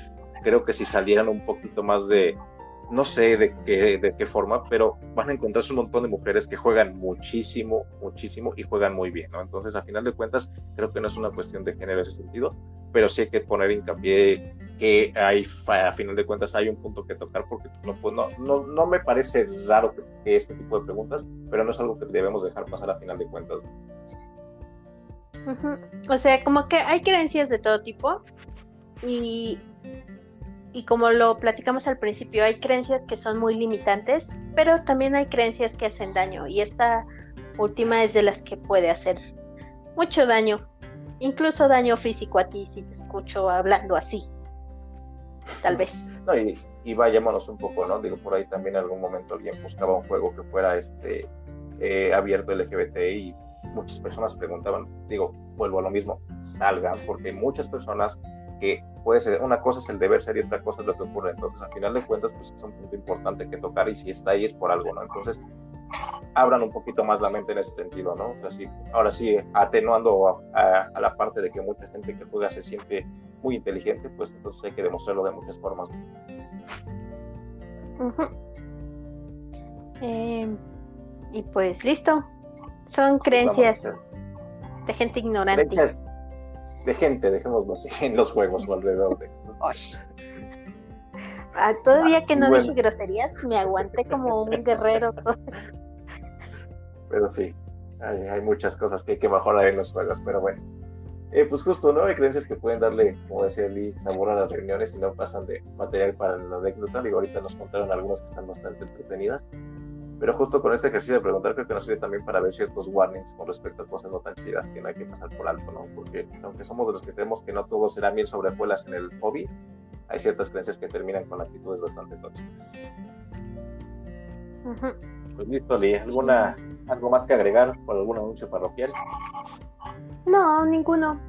creo que si salieran un poquito más de no sé de qué, de qué forma, pero van a encontrarse un montón de mujeres que juegan muchísimo, muchísimo y juegan muy bien, ¿no? Entonces, a final de cuentas, creo que no es una cuestión de género en ese sentido, pero sí hay que poner hincapié que hay, a final de cuentas, hay un punto que tocar, porque no, pues, no, no, no me parece raro que, este tipo de preguntas, pero no es algo que debemos dejar pasar a final de cuentas. O sea, como que hay creencias de todo tipo y y como lo platicamos al principio, hay creencias que son muy limitantes, pero también hay creencias que hacen daño y esta última es de las que puede hacer mucho daño, incluso daño físico a ti si te escucho hablando así. Tal vez. y, vayámonos un poco, ¿no? Digo, por ahí también en algún momento alguien buscaba un juego que fuera este eh, abierto LGBT y muchas personas preguntaban, digo, vuelvo a lo mismo, salgan, porque muchas personas que puede ser, una cosa es el deber ser y otra cosa es lo que ocurre. Entonces, al final de cuentas, pues es un punto importante que tocar y si está ahí es por algo, ¿no? Entonces, abran un poquito más la mente en ese sentido, ¿no? O sea, sí, ahora sí, atenuando a, la parte de que mucha gente que juega se siente muy inteligente, pues entonces hay que demostrarlo de muchas formas. Eh, y pues listo, son pues creencias de gente ignorante de gente, dejémoslo así, en los juegos o alrededor de. Ah, todavía que no dije groserías, me aguanté como un guerrero. pero sí, hay, muchas cosas que hay que mejorar en los juegos, pero bueno. Eh, pues justo, ¿no? Hay creencias que pueden darle, como decía Lee, sabor a las reuniones y no pasan de material para la anécdota. Y ahorita nos contaron algunas que están bastante entretenidas. Pero justo con este ejercicio de preguntar, creo que nos sirve también para ver ciertos warnings con respecto a cosas no tan chidas que no hay que pasar por alto, ¿no? Porque aunque somos de los que creemos que no todo será bien sobre escuelas en el hobby, hay ciertas creencias que terminan con actitudes bastante tóxicas. Pues listo, Lee. ¿Alguna, ¿Algo más que agregar por algún anuncio parroquial? No, ninguno.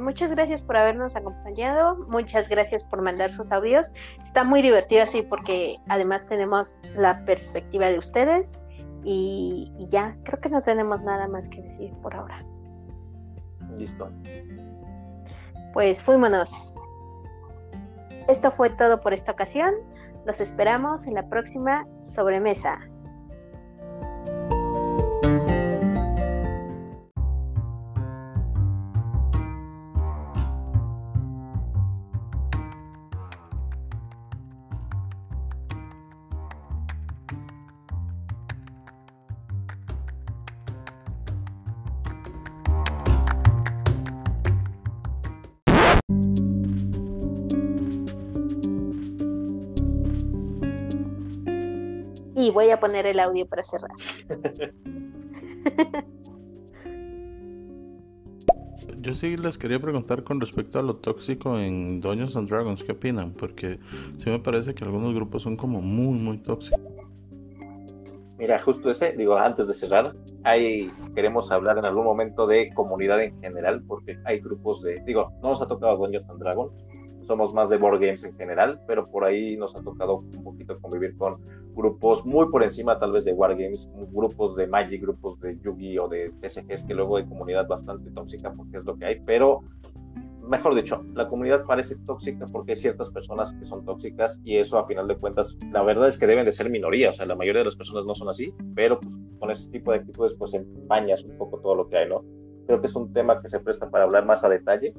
muchas gracias por habernos acompañado. Muchas gracias por mandar sus audios. Está muy divertido así porque además tenemos la perspectiva de ustedes y, y ya, creo que no tenemos nada más que decir por ahora. Listo. Pues fuímonos. Esto fue todo por esta ocasión. Los esperamos en la próxima sobremesa. Y voy a poner el audio para cerrar. Yo sí les quería preguntar con respecto a lo tóxico en Dungeons and Dragons, ¿qué opinan? Porque sí me parece que algunos grupos son como muy, muy tóxicos. Mira, justo ese, digo, antes de cerrar, hay, queremos hablar en algún momento de comunidad en general, porque hay grupos de, digo, no nos ha tocado Dungeons and Dragons, somos más de board games en general, pero por ahí nos ha tocado un poquito convivir con grupos muy por encima tal vez de wargames, grupos de Magic, grupos de Yugi o de TCGs, que luego hay comunidad bastante tóxica porque es lo que hay, pero mejor dicho, la comunidad parece tóxica porque hay ciertas personas que son tóxicas y eso a final de cuentas, la verdad es que deben de ser minoría, o sea, la mayoría de las personas no son así, pero pues con ese tipo de actitudes pues empañas un poco todo lo que hay, ¿no? Creo que es un tema que se presta para hablar más a detalle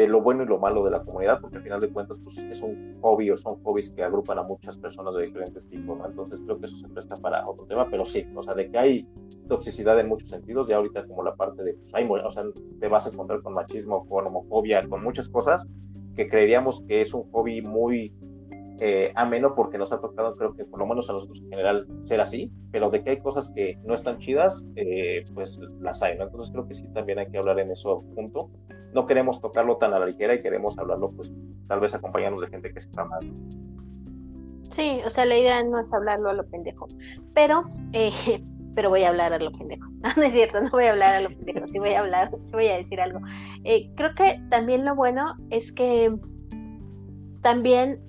de lo bueno y lo malo de la comunidad, porque al final de cuentas pues, es un hobby o son hobbies que agrupan a muchas personas de diferentes tipos, ¿no? Entonces creo que eso se presta para otro tema, pero sí, o sea, de que hay toxicidad en muchos sentidos, ya ahorita como la parte de, pues, hay, o sea, te vas a encontrar con machismo, con homofobia, con muchas cosas que creeríamos que es un hobby muy eh, ameno porque nos ha tocado, creo que por lo menos a nosotros en general, ser así, pero de que hay cosas que no están chidas, eh, pues las hay, ¿no? Entonces creo que sí también hay que hablar en eso punto. No queremos tocarlo tan a la ligera y queremos hablarlo, pues tal vez acompañarnos de gente que sepa más. Sí, o sea, la idea no es hablarlo a lo pendejo, pero, eh, pero voy a hablar a lo pendejo. No, es cierto, no voy a hablar a lo pendejo, sí voy a hablar, sí voy a decir algo. creo que también lo bueno es que también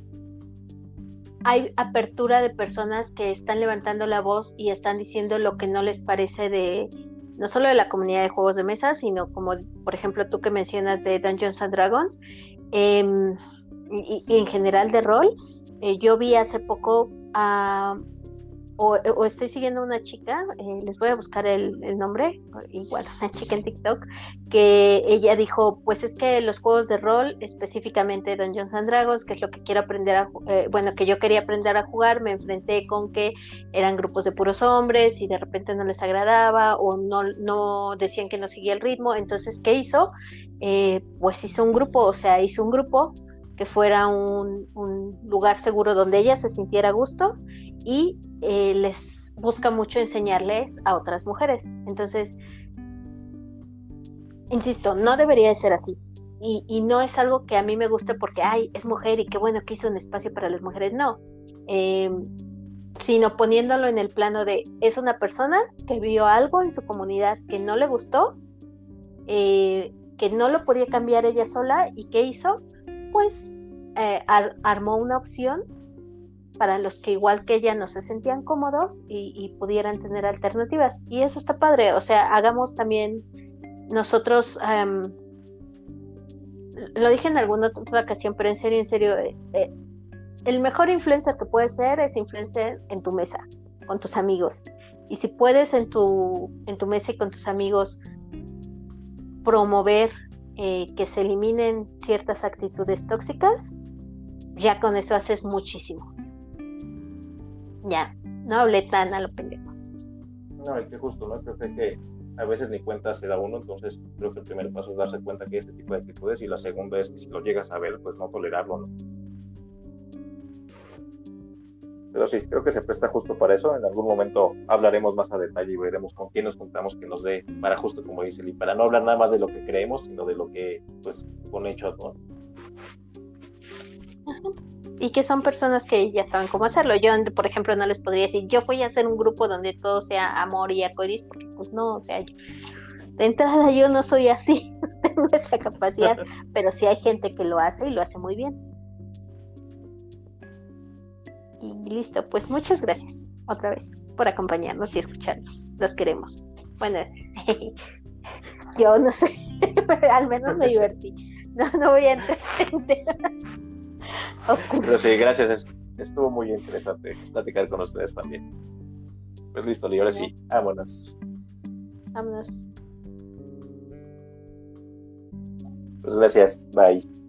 hay apertura de personas que están levantando la voz y están diciendo lo que no les parece de no solo de la comunidad de juegos de mesa, sino como por ejemplo tú que mencionas de Dungeons and Dragons em, y, en general de rol. Eh, yo vi hace poco a o, estoy siguiendo una chica, eh, les voy a buscar el, nombre, igual una chica en TikTok, que ella dijo, pues es que los juegos de rol, específicamente Dungeons and Dragons, que es lo que quiero aprender a, eh, bueno, que yo quería aprender a jugar, me enfrenté con que eran grupos de puros hombres y de repente no les agradaba o no, no decían que no seguía el ritmo, entonces, ¿qué hizo? Eh, pues hizo un grupo, o sea, hizo un grupo que fuera un, lugar seguro donde ella se sintiera a gusto y eh, les busca mucho enseñarles a otras mujeres. Entonces, insisto, no debería de ser así. Y, no es algo que a mí me guste porque, ay, es mujer y qué bueno que hizo un espacio para las mujeres. No. Em, sino poniéndolo en el plano de, es una persona que vio algo en su comunidad que no le gustó, eh, que no lo podía cambiar ella sola y ¿qué hizo? Pues eh, armó una opción para los que igual que ella no se sentían cómodos y, pudieran tener alternativas. Y eso está padre, o sea, hagamos también nosotros, lo dije en alguna otra ocasión, pero en serio, en serio, eh, eh, el mejor influencer que puedes ser es influencer en tu mesa, con tus amigos. Y si puedes en tu, en tu mesa y con tus amigos promover eh, que se eliminen ciertas actitudes tóxicas, ya con eso haces muchísimo. Ya, no hablé tan a lo pendejo. No, es que justo, ¿no? Creo que a veces ni cuenta se da uno, entonces creo que el primer paso es darse cuenta que hay este tipo de actitudes y la segunda es que si lo llegas a ver, pues no tolerarlo, ¿no? Pero sí, creo que se presta justo para eso. En algún momento hablaremos más a detalle y veremos con quién nos contamos que nos dé para justo como dice Lee, para no hablar nada más de lo que creemos, sino de lo que, pues, con hechos, ¿no? y que son personas que ya saben cómo hacerlo. Yo, por ejemplo, no les podría decir, yo voy a hacer un grupo donde todo sea amor y arcoíris, porque pues no, o sea, de entrada yo no soy así, tengo esa capacidad, pero sí hay gente que lo hace y lo hace muy bien. Y listo, pues muchas gracias otra vez por acompañarnos y escucharnos. Los queremos. Bueno, yo no sé, al menos me divertí. No, no voy a entrar en temas pero sí, gracias. Estuvo muy interesante platicar con ustedes también. Pues listo, y ahora sí, vámonos. Vámonos. Pues gracias, bye.